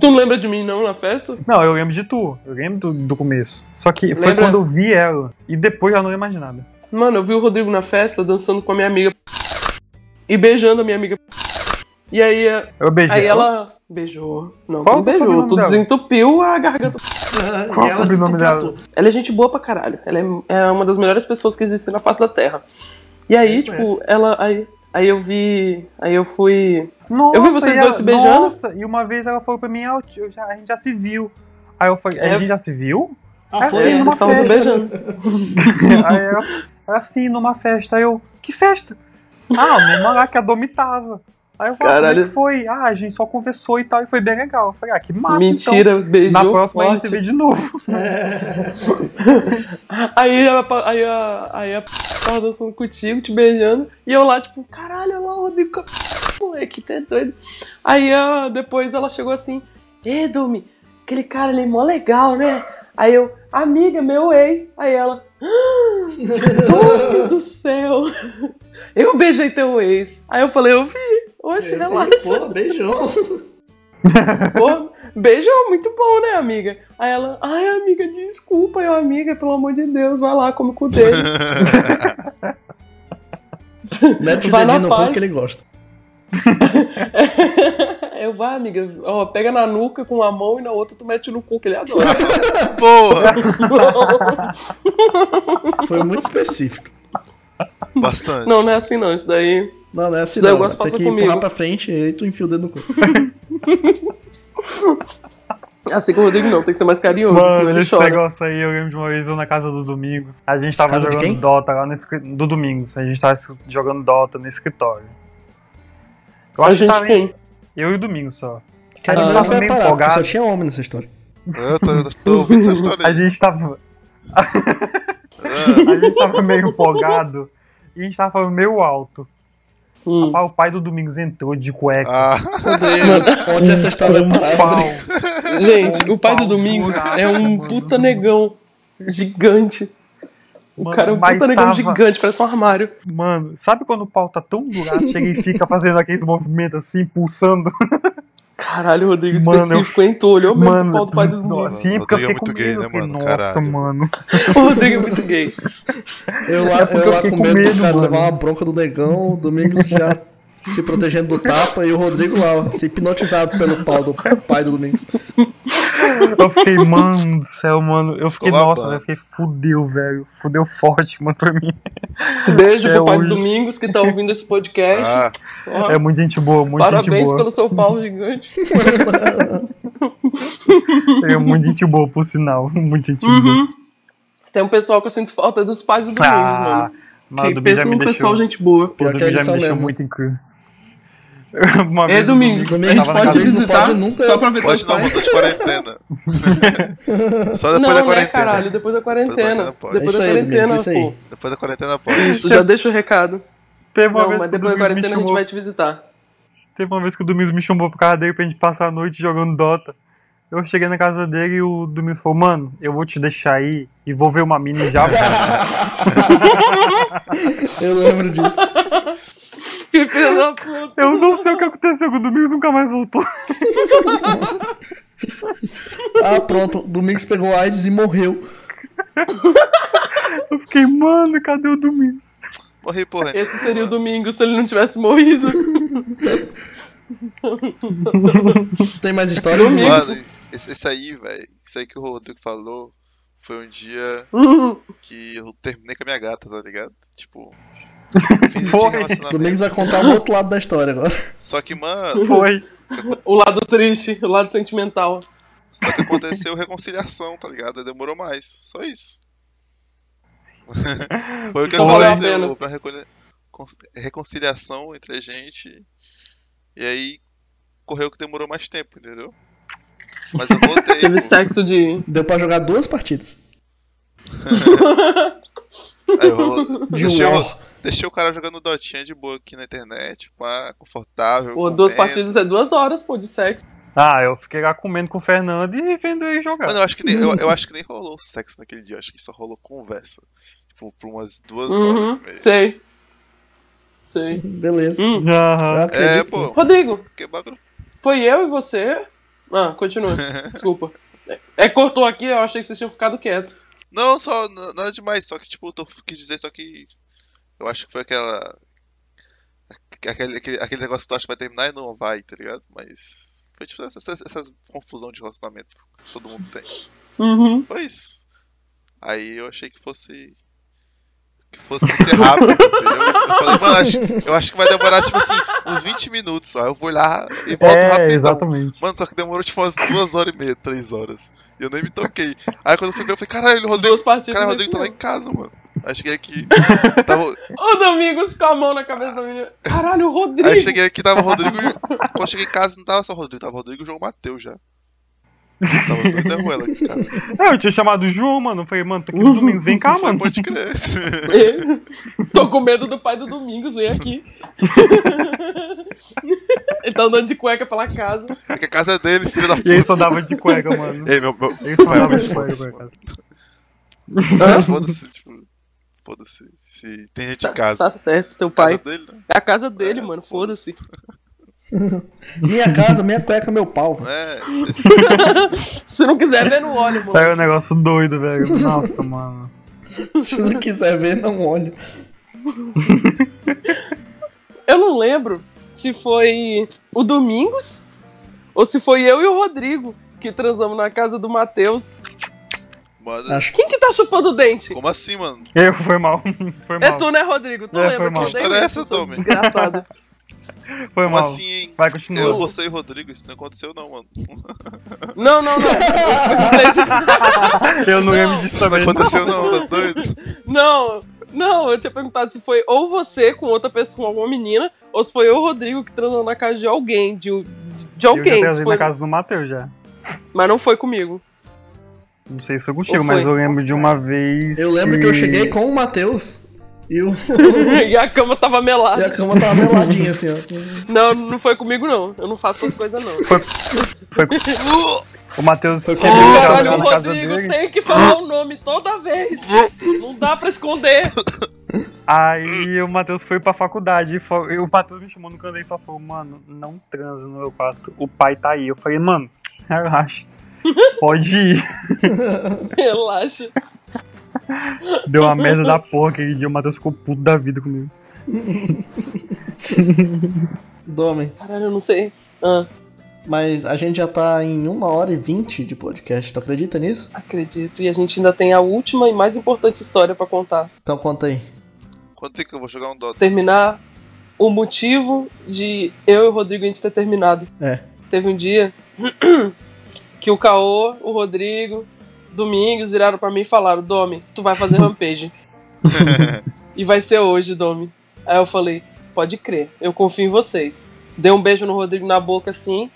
Tu não lembra de mim, não, na festa? Não, eu lembro de tu. Eu lembro do, do começo. Só que foi Lembra? quando eu vi ela. E depois já não lembro mais de nada. Mano, eu vi o Rodrigo na festa dançando com a minha amiga. E beijando a minha amiga. E aí, Eu beijei aí ela. ela beijou. Não, Qual tu é beijou. Tu dela? desentupiu a garganta. Qual o sobrenome dela? Ela é gente boa pra caralho. Ela é, é uma das melhores pessoas que existem na face da Terra. E aí, Eu tipo, conheço. ela. Aí, aí eu vi. Aí eu fui. Nossa, Eu vi vocês dois ela- se beijando. Nossa, e uma vez ela falou pra mim, já- a gente já se viu. Aí eu falei, É. a gente já se viu? Ah, É, foi É, vocês numa estavam se festa. beijando. Aí ela, ela assim, numa festa. Aí eu, que festa? Ah, mesmo lá que a Domi tava. Aí eu falei, ah, como é Caralho. que foi? Ah, a gente só conversou e tal, e foi bem legal. Eu falei, ah, que massa, Mentira, então. beijou. Na próxima a gente forte. se vê de novo. Aí a, aí a, aí a tava dançando contigo, te beijando, e eu lá, tipo, caralho, olha lá o Rodrigo, moleque, tá doido. Aí a, depois ela chegou assim, Ê, Domi, aquele cara ali, mó legal, né? Aí eu, amiga, meu ex. Aí ela, ah, Domi do céu, eu beijei teu ex. Aí eu falei, eu vi, oxe, relaxa. Pô, beijão. Pô, beijou, muito bom, né, amiga? Aí ela, ai, amiga, desculpa, eu, amiga, pelo amor de Deus, vai lá, come com o dele. Mete o Vai na no cu paz. que ele gosta. eu, vai, amiga, ó, pega na nuca com uma mão e na outra tu mete no cu, que ele adora. Porra! Foi muito específico. Bastante. não, não é assim não, isso daí. Não, não é assim eu não. gosto de Tem passar que comigo. empurrar pra frente e aí tu enfia o dedo no cu. Assim com o Rodrigo não, tem que ser mais carinhoso, Mano, senão ele esse chora. negócio aí, eu lembro de uma vez eu na casa do Domingos. A gente tava Casa jogando? Dota lá no escritório. Do Domingos. A gente tava jogando Dota no escritório. Eu A acho que gente tava quem? Eu e o Domingos só. Cara, Ah. não tava meio empolgado. só tinha homem nessa história. Eu tô, eu tô ouvindo essa história A aí. gente tava. Ah, A gente tava meio empolgado. E a gente tava falando meio alto. Hum. Rapaz, o pai do Domingos entrou de cueca. Ah, onde essa história um? Gente, Com o pai do Domingos é um mano. puta negão gigante. O Mano, cara é um puta negão tava- gigante, parece um armário. Mano, sabe quando o pau tá tão duraço, chega e fica fazendo aqueles movimentos assim, pulsando? Caralho, Rodrigo, específico, hein? Tu olhou mesmo Mano, pro pau do pai do nossa, Domingos. sim, porque eu Rodrigo é fiquei com muito gay, medo. né, mano? Nossa, Caralho. mano. O Rodrigo é muito gay. Eu lá, É eu eu lá com com medo, do medo, cara mano. levar uma bronca do negão, o Domingos já se protegendo do tapa e o Rodrigo lá, ó, se hipnotizado pelo pau do pai do Domingos. Eu fiquei, mano do céu, mano. Eu fiquei, Ficou nossa, eu fiquei fudeu, velho. Fudeu forte, mano, pra mim. Beijo É pro pai do hoje. Domingos que tá ouvindo esse podcast. ah, Ó, É muito gente boa, muito gente Parabéns boa. pelo seu pau gigante. É muito gente boa, por sinal. Muito gente boa. Uhum. Tem um pessoal que eu sinto falta dos pais do Domingos, Ah, mano. Que pensa num pessoal deixou. gente boa. Pior que eles já me são deixou mesmo. muito incrível. Uma É vez o Domingos, a gente pode visitar pode nunca- só pra ver pode não, pais. voltou de quarentena. Só depois Não, da né, quarentena. caralho? Depois da quarentena. Depois da quarentena, isso aí. pô. Depois da quarentena pode. Isso, já deixa o recado. Teve uma Não, vez mas depois da quarentena a gente vai te visitar. Teve uma vez que o Domingos me chamou pro casa dele pra gente passar a noite jogando Dota. Eu cheguei na casa dele e o Domingos falou, mano, eu vou te deixar aí e vou ver uma mina e já. Eu lembro disso. Que filho da puta. eu não sei o que aconteceu, o Domingos nunca mais voltou. Ah, pronto, Domingos pegou AIDS e morreu. Eu fiquei, mano, cadê o Domingos? Morri, porra. Esse seria o domingo se ele não tivesse morrido. Tem mais histórias? Domingo. Mano, esse, esse aí, velho. Isso aí que o Rodrigo falou foi um dia que eu terminei com a minha gata, tá ligado? Tipo. Foi. Domingos vai contar o outro lado da história agora. Só que, mano, Foi. o lado triste, o lado sentimental. só que aconteceu reconciliação, tá ligado? Demorou mais. Só isso. Foi o que Então aconteceu. recon- reconciliação entre a gente. E aí correu que demorou mais tempo, entendeu? Mas eu voltei. Teve pô. sexo de. Deu pra jogar duas partidas. Aí eu De. Deixei o cara jogando Dotinha de boa aqui na internet, pá, confortável. Pô, duas partidas é duas horas, pô, de sexo. Ah, eu fiquei lá comendo com o Fernando e vendo ele jogar. Mano, eu acho, que nem, eu, eu acho que nem rolou sexo naquele dia, eu acho que só rolou conversa. Tipo, por umas duas horas Uhum, e meia. sei. Sei. Beleza. Hum. Acredito. É, pô, Rodrigo, que bagulho. foi eu e você. Ah, continua. Desculpa. É, cortou aqui, eu achei que vocês tinham ficado quietos. Não, só, nada demais, só que, tipo, eu quis dizer só que. Eu acho que foi aquela. Aquele, aquele, aquele negócio que tu acha que vai terminar e não vai, tá ligado? Mas. Foi tipo essas, essas, essas confusão de relacionamento que todo mundo tem. Uhum. Foi isso. Aí eu achei que fosse. Que fosse ser rápido, entendeu? Eu falei, mano, acho- eu acho que vai demorar, tipo assim, uns 20 minutos só. Eu vou olhar e volto É, exatamente. Mano, só que demorou tipo umas duas horas e meia, três horas. E eu nem me toquei. Aí quando eu fui ver, eu falei, caralho, o Rodrigo. Duas partidas. Cara, o Rodrigo tá lá em casa, mano. Aí cheguei aqui. Tava... O Domingos com a mão na cabeça da menina. Caralho, o Rodrigo. Aí cheguei aqui, tava o Rodrigo. e- Quando eu cheguei em casa, não tava só o Rodrigo, tava o Rodrigo e o João Matheus já. Tava dois Zé Ruela aqui em casa. É, eu tinha chamado o João, mano. Eu falei, mano, tô aqui no domingo, vem cá, Foi, mano. pode crer. É. Tô com medo do pai do Domingos, vem aqui. Ele tá andando de cueca pela casa. É que a casa é dele, filho da E ele puta. só dava de cueca, mano. Ei, meu, meu, Ele só pai é dava muito de cueca, cara. mano. É, foda-se, tipo. Foda-se. Se tem gente em casa. Tá certo, teu Casa pai. dele, né? É a casa dele, É, mano, foda-se. Minha casa, minha cueca, meu pau. É, Se não quiser ver, não olha, mano. Pega um negócio doido, velho. Nossa, mano. Se não quiser ver, não olho. Eu não lembro se foi o Domingos ou se foi eu e o Rodrigo que transamos na casa do Matheus. Mano, Acho Quem que tá chupando o dente? como assim, mano? Eu, foi mal. Foi mal. É tu, né, Rodrigo? Tu É, lembra foi que eu história é essa, seu Domi? Desgraçado. Foi Como mal. assim, hein? Vai, Eu, continua. você e o Rodrigo, isso não aconteceu não, mano. Não, não, não. Eu não lembro disso Isso não aconteceu não, tá doido? Não, não, eu tinha perguntado se foi ou você com outra pessoa, com alguma menina, ou se foi eu o Rodrigo que transou na casa de alguém, de, de Eu já alguém. foi- na casa do Matheus já. Mas não foi comigo. Não sei se foi contigo, mas foi? eu lembro de uma vez. Eu lembro que eu cheguei com o Matheus e, o... e a cama tava e melada. a cama tava meladinha assim, ó. Não, não foi comigo, não. Eu não faço essas coisas, não. Foi... O Matheus Foi foi com- queria Caralho, o Rodrigo tem que falar o nome toda vez. Não dá pra esconder. Aí o Matheus foi pra faculdade. E foi- e o Matheus me chamou no canto e só falou, mano, não transa no meu quarto. O pai tá aí. Eu falei, mano, relaxa. Pode ir. Relaxa. Deu uma merda da porra aquele dia. O Matheus ficou puto da vida comigo. Dome. Caralho, eu não sei. Ah, Mas a gente já tá em uma hora e vinte de podcast, tu acredita nisso? acredito. E a gente ainda tem a última e mais importante história pra contar. Então conta aí. Quanto tempo que eu vou jogar um Dota? terminar o motivo de eu e o Rodrigo a gente ter terminado. É. Teve um dia que o Caô, o Rodrigo, Domingos viraram pra mim e falaram: Domi, tu vai fazer rampage. e vai ser hoje, Domi. Aí eu falei: pode crer, eu confio em vocês. Dei um beijo no Rodrigo na boca assim.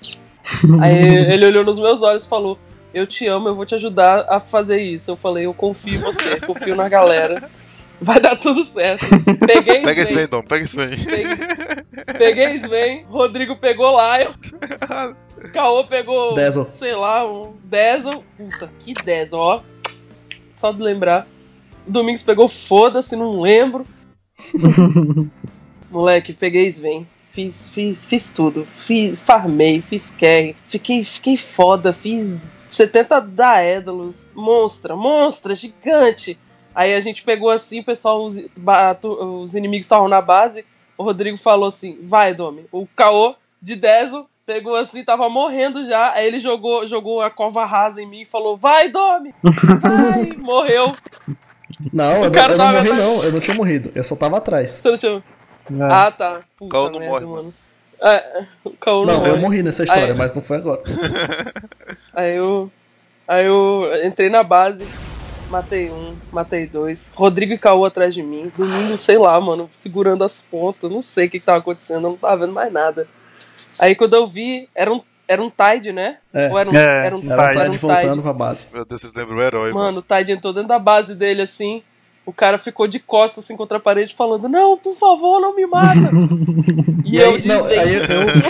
Aí ele olhou nos meus olhos e falou: Eu te amo, eu vou te ajudar a fazer isso. Eu falei: Eu confio em você, confio na galera. Vai dar tudo certo. Peguei Pega esse Sven, vem, Dom, pega esse vem. Peguei, peguei Sven, Rodrigo pegou Lion, Caô pegou, Dazzle. sei lá, um Dazzle. Puta, que Dazzle, ó. Só de lembrar. Domingos pegou foda-se, não lembro. Moleque, peguei Sven. Fiz, fiz, fiz tudo. Fiz, farmei, fiz carry. Fiquei, fiquei foda, fiz 70 daédalos. Monstra, monstra, gigante. Aí a gente pegou assim, o pessoal, os, os inimigos estavam na base. O Rodrigo falou assim: vai, Domi. O Caô de Deso pegou assim, tava morrendo já. Aí ele jogou, jogou a cova rasa em mim e falou: vai, Domi. Vai, morreu. Não, eu, não- cara eu não morri atrás. não, eu não tinha morrido, eu só tava atrás. Você não tinha. É. Ah, tá. Puta Caô não merda, morre, mano. É, o Caô não, Não, eu morre. morri nessa história, Aí- mas não foi agora. Aí eu. Aí eu entrei na base, matei um, matei dois. Rodrigo e Caô atrás de mim. Domingo, sei lá, mano, segurando as pontas. Não sei o que, que tava acontecendo, eu não tava vendo mais nada. Aí quando eu vi, era um, era um Tide, né? É. Ou era um, É, era um, um Era o Tide. era Tide um voltando Tide. pra base. Meu Deus, vocês lembram o herói, mano. Mano, o Tide entrou dentro da base dele assim. O cara ficou de costas assim contra a parede falando: Não, por favor, não me mata. e, E eu aí, não, desdei- aí, eu,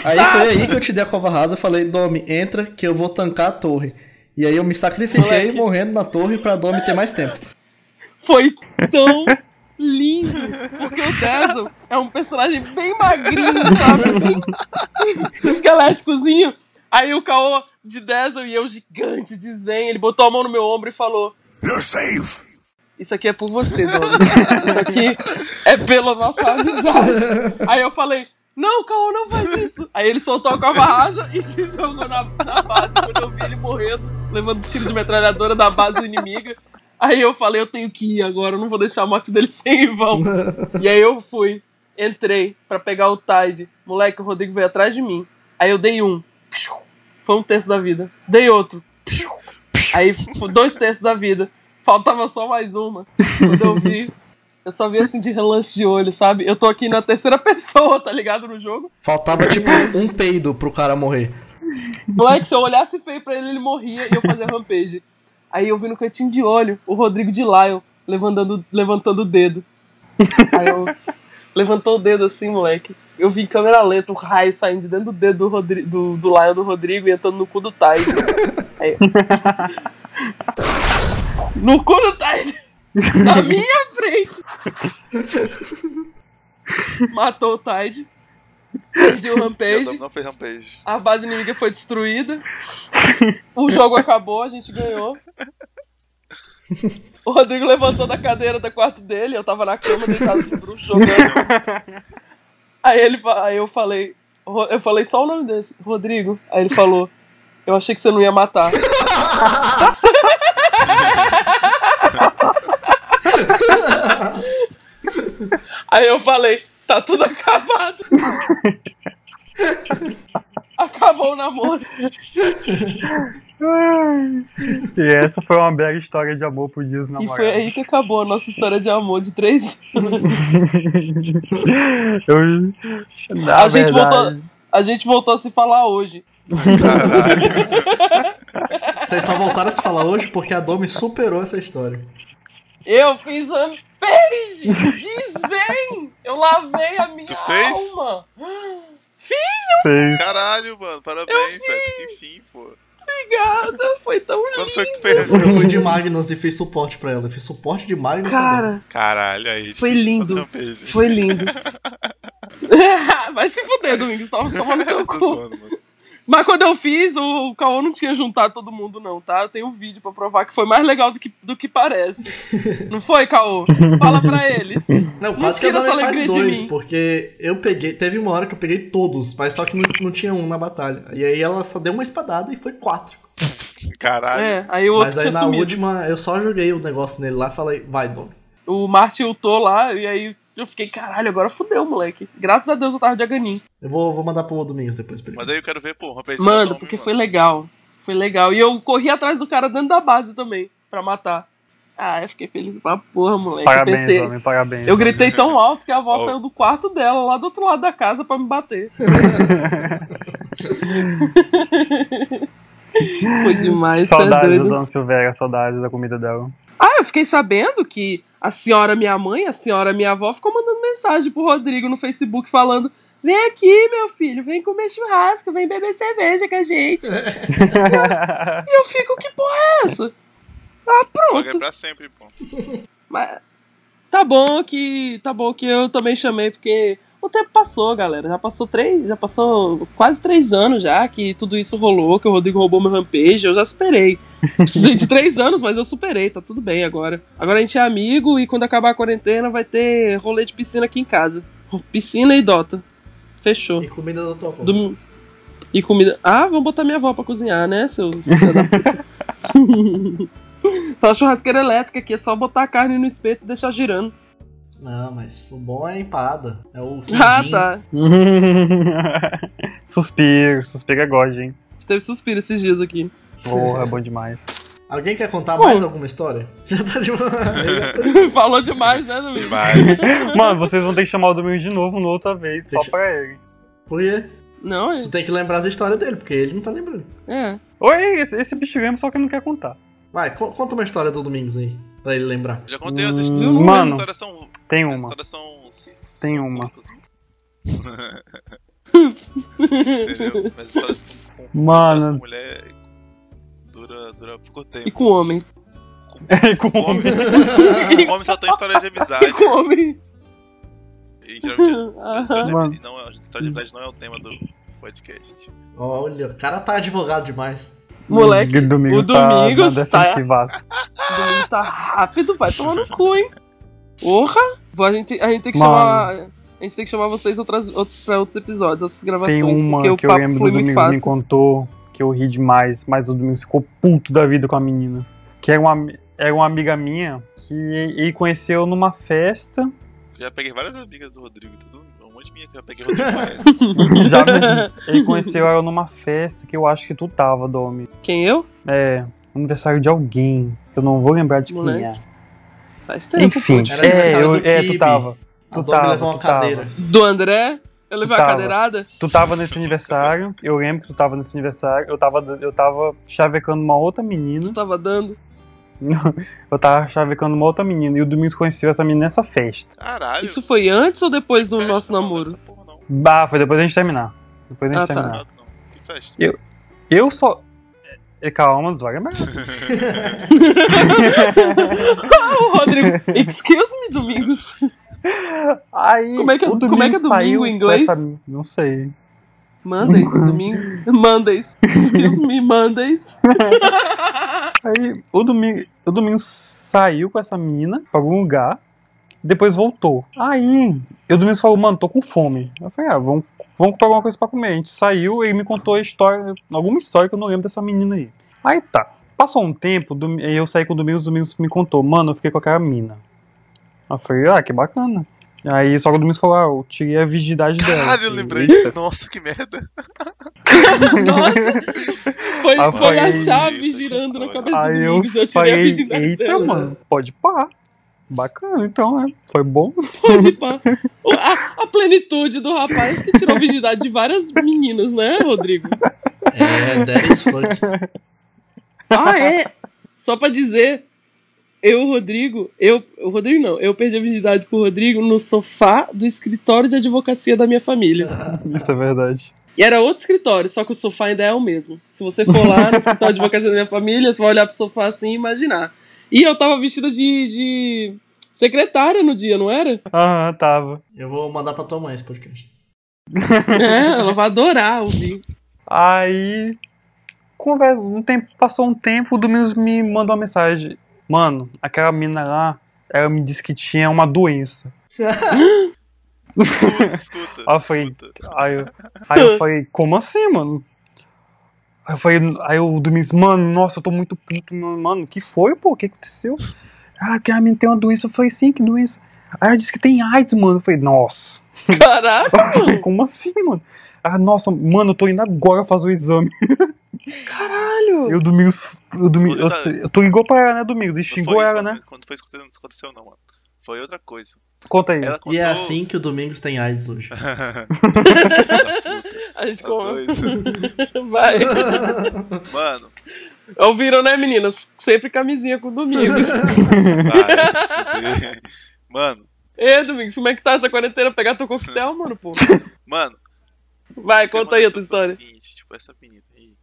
aí foi aí que eu te dei a cova rasa, eu falei, Domi, entra que eu vou tancar a torre. E aí eu me sacrifiquei Moleque. morrendo na torre pra Domi ter mais tempo. Foi tão lindo. Porque o Dazzle é um personagem bem magrinho, sabe? Bem esqueléticozinho. Aí o Caô de Dazzle e eu gigante desvém. Ele botou a mão no meu ombro e falou: You're safe. Isso aqui é por você, Domi. Isso aqui é pela nossa amizade. Aí eu falei. Não, Caô, não faz isso. Aí ele soltou a cova rasa e se jogou na, na base. Quando eu vi ele morrendo, levando tiro de metralhadora da base inimiga. Aí eu falei, eu tenho que ir agora, eu não vou deixar a morte dele sem em vão. e aí eu fui, entrei pra pegar o Tide. Moleque, o Rodrigo veio atrás de mim. Aí eu dei um. Foi um terço da vida. Dei outro. Aí dois terços da vida. Faltava só mais uma. Quando eu vi, eu só vi assim de relance de olho, sabe? Eu tô aqui na terceira pessoa, tá ligado? No jogo. Faltava tipo um peido pro cara morrer. Moleque, se eu olhasse feio pra ele, ele morria e eu fazia rampage. Aí eu vi no cantinho de olho o Rodrigo de Lyle levantando, levantando o dedo. Aí eu levantou o dedo assim, moleque. Eu vi em câmera lenta o raio saindo de dentro do dedo do, Rodri do, do do Rodrigo e entrando no cu do Tide. Aí... no cu do Tide! Na minha frente! Matou o Tide. Perdi o Rampage. Não fez rampage. A base inimiga foi destruída. O jogo acabou, a gente ganhou. O Rodrigo levantou da cadeira do quarto dele, eu tava na cama deitado de bruxo jogando. Aí ele aí eu falei, eu falei só o nome desse, Rodrigo. Aí ele falou, eu achei que você não ia matar. Aí eu falei, tá tudo acabado. Acabou o namoro. E essa foi uma bela história de amor por dias E namorados. foi aí que acabou a nossa história de amor de três anos. Eu, na A gente voltou- A gente voltou a se falar hoje. Vocês só voltaram a se falar hoje porque a Domi superou essa história. Eu fiz rampage! Desvém! Eu lavei a minha Tu fez? alma! Fiz, fez. Caralho, mano. Parabéns, velho. Que enfim, pô. obrigada! Foi tão lindo! Quando foi que tu fez? Eu fui de Magnus e fiz suporte pra ela. Eu fiz suporte de Magnus também. Cara, Caralho, aí. Foi lindo. foi lindo. Vai se fuder, Domingos, tava tomando seu cu. zoando, mano. Mas quando eu fiz, o Caô não tinha juntado todo mundo, não, tá? Eu tenho um vídeo pra provar que foi mais legal do que, do que parece. Não foi, Caô? Fala pra eles. Não, quase que essa faz dois, porque eu peguei. Teve uma hora que eu peguei todos, mas só que não, não tinha um na batalha. E aí ela só deu uma espadada e foi quatro. Caralho. É, aí o outro Mas aí tinha na sumido. última eu só joguei o negócio nele lá e falei, vai, Domi. O Martin ultou lá, e aí eu fiquei, caralho, agora fudeu, moleque. Graças a Deus eu tava de Aganin. Eu vou, vou mandar pro Domingos depois pra ele. Mas daí eu quero ver, pô, Manda, porque foi legal. Foi legal. E eu corri atrás do cara dentro da base também, pra matar. Ah, eu fiquei feliz pra porra, moleque. Parabéns, eu pensei. homem, parabéns. Eu gritei tão alto que a avó Oh. saiu do quarto dela, lá do outro lado da casa, pra me bater. Foi demais, tá Saudades da doido. Dona Silvéria, saudades da comida dela. Ah, eu fiquei sabendo que a senhora minha mãe, a senhora minha avó, ficou mandando mensagem pro Rodrigo no Facebook falando: Vem aqui, meu filho, vem comer churrasco, vem beber cerveja com a gente. e eu fico, que porra é essa? Ah, Sogra é pronto. pra sempre, pô. Mas tá bom que. Tá bom que eu também chamei, porque o tempo passou, galera. Já passou três. Já passou quase três anos já que tudo isso rolou, que o Rodrigo roubou meu rampage, eu já superei. Precisei de três anos, mas eu superei, tá tudo bem agora. Agora a gente é amigo e quando acabar a quarentena vai ter rolê de piscina aqui em casa. Piscina e Dota. Fechou. E comida da tua avó. Dom- E comida. Ah, vamos botar minha avó pra cozinhar, né, seus. tá uma churrasqueira elétrica aqui, é só botar a carne no espeto e deixar girando. Não, mas o bom é a empada. É o Ah, quindim. tá. suspiro, suspiro é God, hein? Teve suspiro esses dias aqui. Porra, é bom demais. Alguém quer contar Bom. mais alguma história? Já tá demais. Falou demais, né, Domingo? Demais. Mano, vocês vão ter que chamar o Domingos de novo, uma outra vez, só Deixa- pra ele. Por quê? Não, é. Tu tem que lembrar as histórias dele, porque ele não tá lembrando. é. Oi, esse, esse bicho lembra, só que não quer contar. Vai, co- conta uma história do Domingos aí, pra ele lembrar. Já contei as Hum, histórias. mano, as histórias são. Tem As uma. histórias são. Tem são uma. Entendeu? Mas as histórias com, com, Mano. histórias com mulher dura, dura pouco E tempo. com homem. Com Com homem, com homem só tem história de E amizade. com homem. E geralmente a história de, amizade não, é- a história de amizade não é o tema do podcast. Olha, o cara tá advogado demais. Moleque, O Domingos, o tá na Domingos tá- defensivaça. o Domingo tá rápido, vai tomar no cu, hein? Porra! A gente, a gente tem que Mano. chamar. A gente tem que chamar vocês outras, outros, pra outros episódios, outras gravações, Tem uma porque o que eu papo lembro do foi muito Domingos me contou, que eu ri demais, mas o Domingos ficou puto da vida com a menina. Que era uma, era uma amiga minha que ele conheceu numa festa. Já peguei várias amigas do Rodrigo, tudo. Minha que eu peguei Rodrigo. Já ele conheceu ela numa festa que eu acho que tu tava, Domi. Quem eu? É, aniversário de alguém. Eu não vou lembrar de quem Moleque. é. Faz tempo. Enfim, é, eu, do é, tu tava. A Tu tava, levou uma tu tava. cadeira. Do André? Eu levei a Tava. cadeirada? Tu tava nesse aniversário, eu lembro que tu tava nesse aniversário, eu tava, eu tava chavecando uma outra menina. Tu tava dando? Eu tava chavecando uma outra menina e o Domingos conheceu essa menina nessa festa. Caralho. Isso foi antes ou depois do nosso não, namoro? Essa porra não. Bah, foi depois da gente terminar. Depois da gente Ah, tá. terminar. Não, não. Que festa? Eu só. É, Calma, não vai lembrar. Ah, o Rodrigo. Excuse me, Domingos. Aí, Como é que é- o como é que é domingo em inglês? essa- Não sei. Mondays, domingo. Mondays. Excuse me, Mondays. Aí o domingo, o domingo saiu com essa menina pra algum lugar, depois voltou. Aí, o domingo falou, mano, tô com fome. Eu falei, ah, vamos, vamos comprar alguma coisa pra comer. A gente saiu, ele me contou a história, alguma história que eu não lembro dessa menina aí. Aí tá. Passou um tempo, eu saí com o Domingos, o Domingos me contou, mano, eu fiquei com aquela mina. Eu falei, ah, que bacana. Aí só que o Domingos falou, ah, eu tirei a virgindade dela. Caralho, eu lembrei. "Eita." Nossa, que merda. Nossa. Foi, Ah, foi a chave isso, girando na cabeça do Aí eu Domingos. Eu, tirei a virgindade eita, dela. mano, pode pá. Bacana, então, né? Foi bom. Pode pá. A, a plenitude do rapaz que tirou a virgindade de várias meninas, né, Rodrigo? É, that is fuck. Ah, é? Só pra dizer, eu, o Rodrigo, eu, o Rodrigo não, eu perdi a virgindade com o Rodrigo no sofá do escritório de advocacia da minha família. Isso é verdade. E era outro escritório, só que o sofá ainda é o mesmo. Se você for lá no escritório de advocacia da minha família, você vai olhar pro sofá assim e imaginar. E eu tava vestida de, de secretária no dia, não era? Aham, tava. Eu vou mandar pra tua mãe esse podcast. É, ela vai adorar ouvir. Aí, conversa, um tempo, passou um tempo, o Domingos me mandou uma mensagem. Mano, aquela mina lá, ela me disse que tinha uma doença. Escuta, escuta. Ah, foi. escuta. Aí eu, aí eu falei, como assim, mano? Aí eu falei, aí o Domingos, mano, nossa, eu tô muito puto, mano, mano, que foi, pô? O que aconteceu? Ah, que a menina tem uma doença. Eu falei, sim, que doença? Aí ela disse que tem AIDS, mano. Eu falei, nossa. Caraca, Eu falei, mano. como assim, mano? Ah, nossa, mano, eu tô indo agora fazer o exame. Caralho. E o Domingos. O Domingos eu, Tá. sei- tu ligou pra ela, né, Domingos? E Não xingou ela, né? Quando foi isso que aconteceu, não, mano. Foi outra coisa. Conta aí. Contou. E é assim que o Domingos tem AIDS hoje. A gente Tá come. Vai. Mano, Ouviram, né, meninas? Sempre camisinha com o Domingos. vai. Mano, Ê, Domingos, como é que tá essa quarentena? Pegar teu coquetel, mano, pô. mano. Vai, conta aí a tua história. seguinte, tipo, essa menina aí,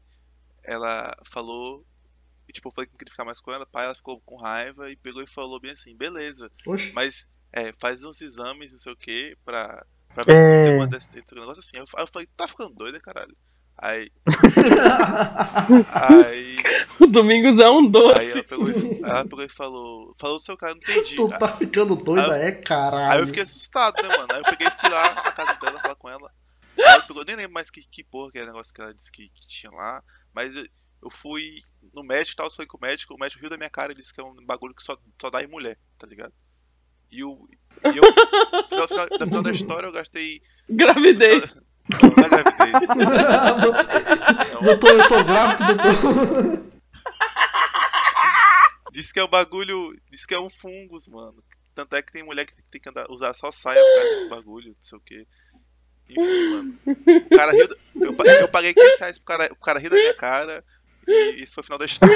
ela falou. E, tipo, eu falei que não queria ficar mais com ela, pai, ela ficou com raiva e pegou e falou bem assim, beleza, Oxe. mas é, faz uns exames, não sei o que, pra, Pra ver se É. tem uma desse dentro do negócio assim. Aí eu, aí eu falei, tá ficando doida, caralho. Aí. aí. O Domingos é um Aí doce. ela pegou, e, ela pegou e falou. Falou do seu cara, não entendi. tu tá ficando doida, é caralho. Aí eu fiquei assustado, né, mano? Aí eu peguei e fui lá na casa dela falar com ela. Aí ela pegou, nem lembro mais que, que porra que era o negócio que ela disse que, que tinha lá. Mas eu, fui no médico e tal, foi com o médico, o médico riu da minha cara e disse que é um bagulho que só, só dá em mulher, tá ligado? E, o, e eu, no final, final- no final da história, eu gastei. Gravidez. Não, não é gravidez. doutor, eu tô grávido, doutor. Diz que é o bagulho. Diz que é um fungus, mano. Tanto é que tem mulher que tem que andar, usar só saia por causa desse bagulho, não sei o que. Enfim, mano. O cara riu. da- Eu, eu paguei 500 reais pro cara, o cara rir da minha cara. E isso foi o final da história.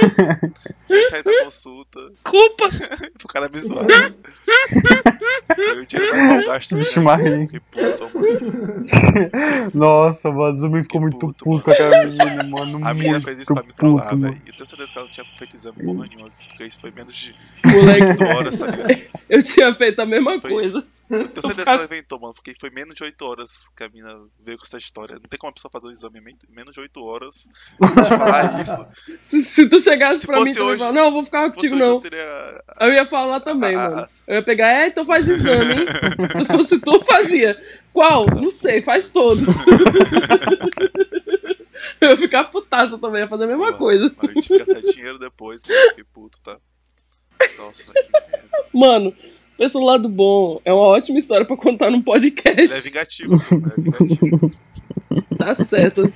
500 reais na consulta. Culpa. Pro cara me zoar. Foi o dinheiro mal gasto. Vixe, né? Maria. Que puto, mano. Nossa, mano, o ficou muito puto, com aquela menina, mano. A menina muito fez isso pra me trollar, velho. E eu tenho certeza que ela não tinha feito exame porra nenhuma. Porque isso foi menos de Moleque, 8 horas, tá ligado? eu tinha feito a mesma Foi coisa. Eu tenho certeza que ela inventou, mano, porque foi menos de 8 horas que a mina veio com essa história. Não tem como a pessoa fazer um exame em men- menos de 8 horas e te falar isso. Se, se tu chegasse Se pra mim e hoje- falar, não, eu vou ficar contigo não. Eu teria... Eu ia falar também, Ah, mano. ah, Eu ia pegar, é, então faz exame, hein? Se fosse tu, fazia. Qual? Não sei, faz todos. eu ia ficar putaça também, ia fazer a mesma coisa. Mas a gente fica sem dinheiro depois, mano. Fiquei puto, tá? Nossa, que merda. Mano, pensa no lado bom. É uma ótima história pra contar num Ele é podcast. vingativo, é vingativo. Tá certo.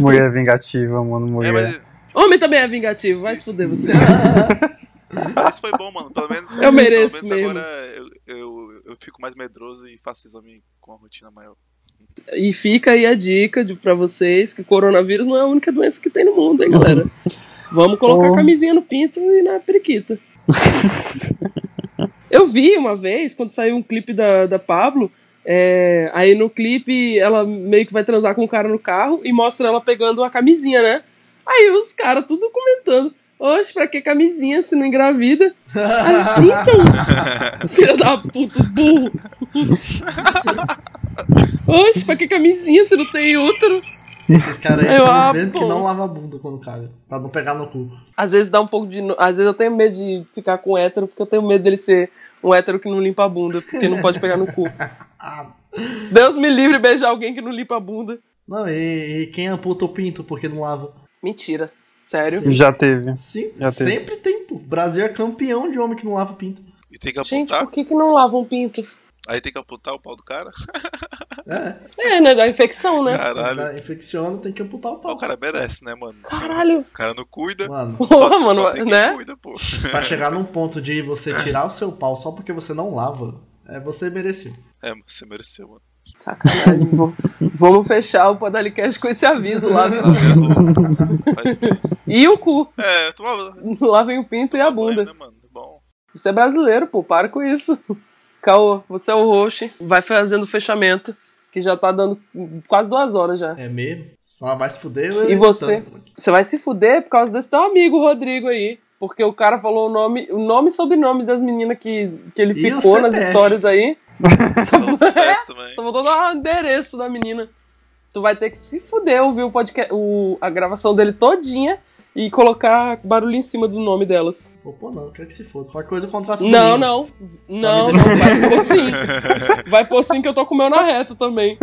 Mulher vingativa, mano, É, mulher. mas, Homem também é vingativo, vai se fuder você. mas isso foi bom, mano. Pelo menos, Eu mereço pelo menos mesmo. agora eu, eu, eu fico mais medroso e faço exame com a rotina maior. E fica aí a dica de, pra vocês que coronavírus não é a única doença que tem no mundo, hein, galera? Vamos colocar Oh. camisinha no pinto e na periquita. Eu vi uma vez, quando saiu um clipe da, da Pablo, é, aí no clipe ela meio que vai transar com o cara no carro e mostra ela pegando uma camisinha, né? Aí os caras tudo comentando. Oxe, pra que camisinha se não engravida? Aí, sim, seus filha da puta, burro. Oxe, pra que camisinha se não tem útero? Esses caras aí Eu, são os mesmos que não lavam a bunda quando caga. Pra não pegar no cu. Às vezes dá um pouco de. Às vezes eu tenho medo de ficar com hétero, porque eu tenho medo dele ser um hétero que não limpa a bunda, porque não pode pegar no cu. Ah, Deus me livre beijar alguém que não limpa a bunda. não, e, e quem amputa o pinto porque não lava? Mentira. Sério. Sim. Já teve. Sim, Já teve. sempre tem, pô. O Brasil é campeão de homem que não lava o pinto. E tem que Gente, apontar. por que, que não lavam um pinto? Aí tem que apontar o pau do cara. É, É, né? Da infecção, né? Caralho. cara infecciona, tem que amputar o pau. O cara merece, né, mano? Caralho. O cara não cuida. Mano, Só, Pô, mano, só tem quem né? cuida, pô. pra chegar num ponto de você tirar o seu pau só porque você não lava, é você mereceu. É, você mereceu, mano. Sacanagem. Vamos- Vamos fechar o Podalicast com esse aviso lá, viu? Tá vendo? Faz bem. E o cu. É, toma. Lavem o pinto e a banho, bunda. né, mano? É Bom. Você é brasileiro, pô, para com isso. Caô, você é o host, vai fazendo o fechamento, que já tá dando quase duas horas já. É mesmo? Só vai se fuder. E eu você? Você vai se fuder por causa desse teu amigo Rodrigo aí. Porque o cara falou o nome, o nome e sobrenome das meninas que, que ele E ficou nas histórias aí. Só, só dar o endereço da menina. Tu vai ter que se fuder ouvir o podcast, o, a gravação dele todinha e colocar barulho em cima do nome delas. Pô, não, quero que se foda. Qualquer coisa eu contrato Não, não. Não, não, vai pôr sim. Vai pôr sim que eu tô com o meu na reta também.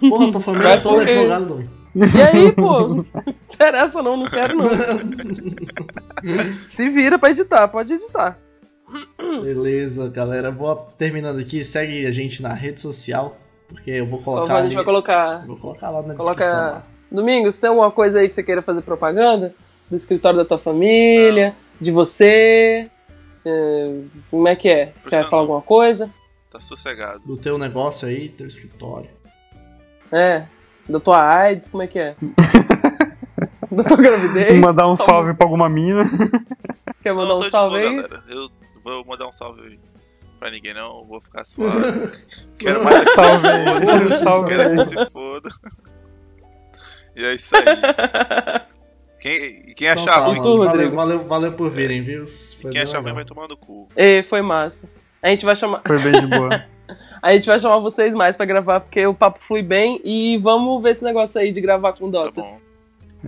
Porra, tua família Vai toda é advogada, Domingos. E aí, pô? Não interessa não, não quero não. Se vira pra editar, pode editar. Beleza, galera. Vou terminando aqui. Segue a gente na rede social. Porque eu vou colocar. a gente vai ali- colocar. Vou colocar lá na descrição. Coloca. lá. Domingos, tem alguma coisa aí que você queira fazer propaganda? Do escritório da tua família? De você? É, como é que é? Quer Precisa falar não. alguma coisa? Tá sossegado. Do teu negócio aí, teu escritório. É. Da tua AIDS, como é que é? da tua gravidez? Mandar um Só- salve pra alguma mina. Quer mandar Não, um salve boa, aí? galera. Eu vou mandar um salve pra ninguém, não. Vou ficar suave. Quero mais é que Salve se aí. foda. Salve Quero é que aí. se foda. E é isso aí. Quem, quem Então achar tá, ruim, tu, valeu, valeu, valeu por virem, viu? Foi quem achar ruim vai tomar no cu. Ei, foi massa. A gente vai chamar. Foi bem de boa. A gente vai chamar vocês mais pra gravar, porque o papo flui bem. E vamos ver esse negócio aí de gravar com Tá Dota. bom.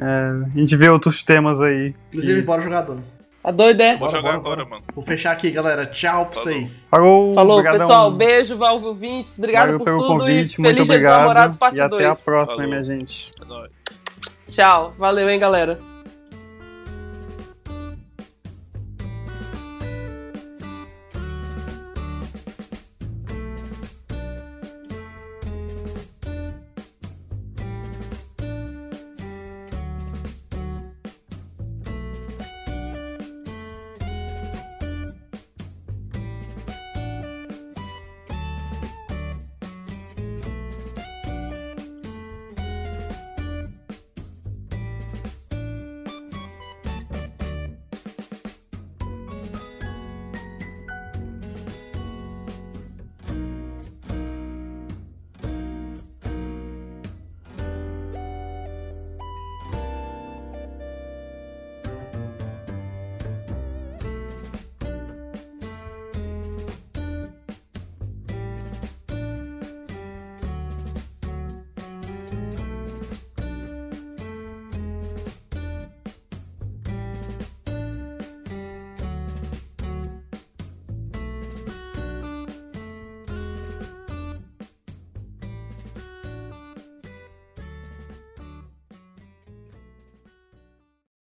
É, a gente vê outros temas aí. Inclusive, bora jogar Dota. Tá doido, é? Vou Bora, jogar bora, agora, bora. mano. Vou fechar aqui, galera. Tchau pra Falou. vocês. Falou, Falou, obrigadão. pessoal. Beijo, Valve ouvintes. Obrigado Valeu por tudo convite, e feliz Dia dos. Namorados, parte e até 2. a próxima, Falou. minha gente. É nóis. Tchau. Valeu, hein, galera.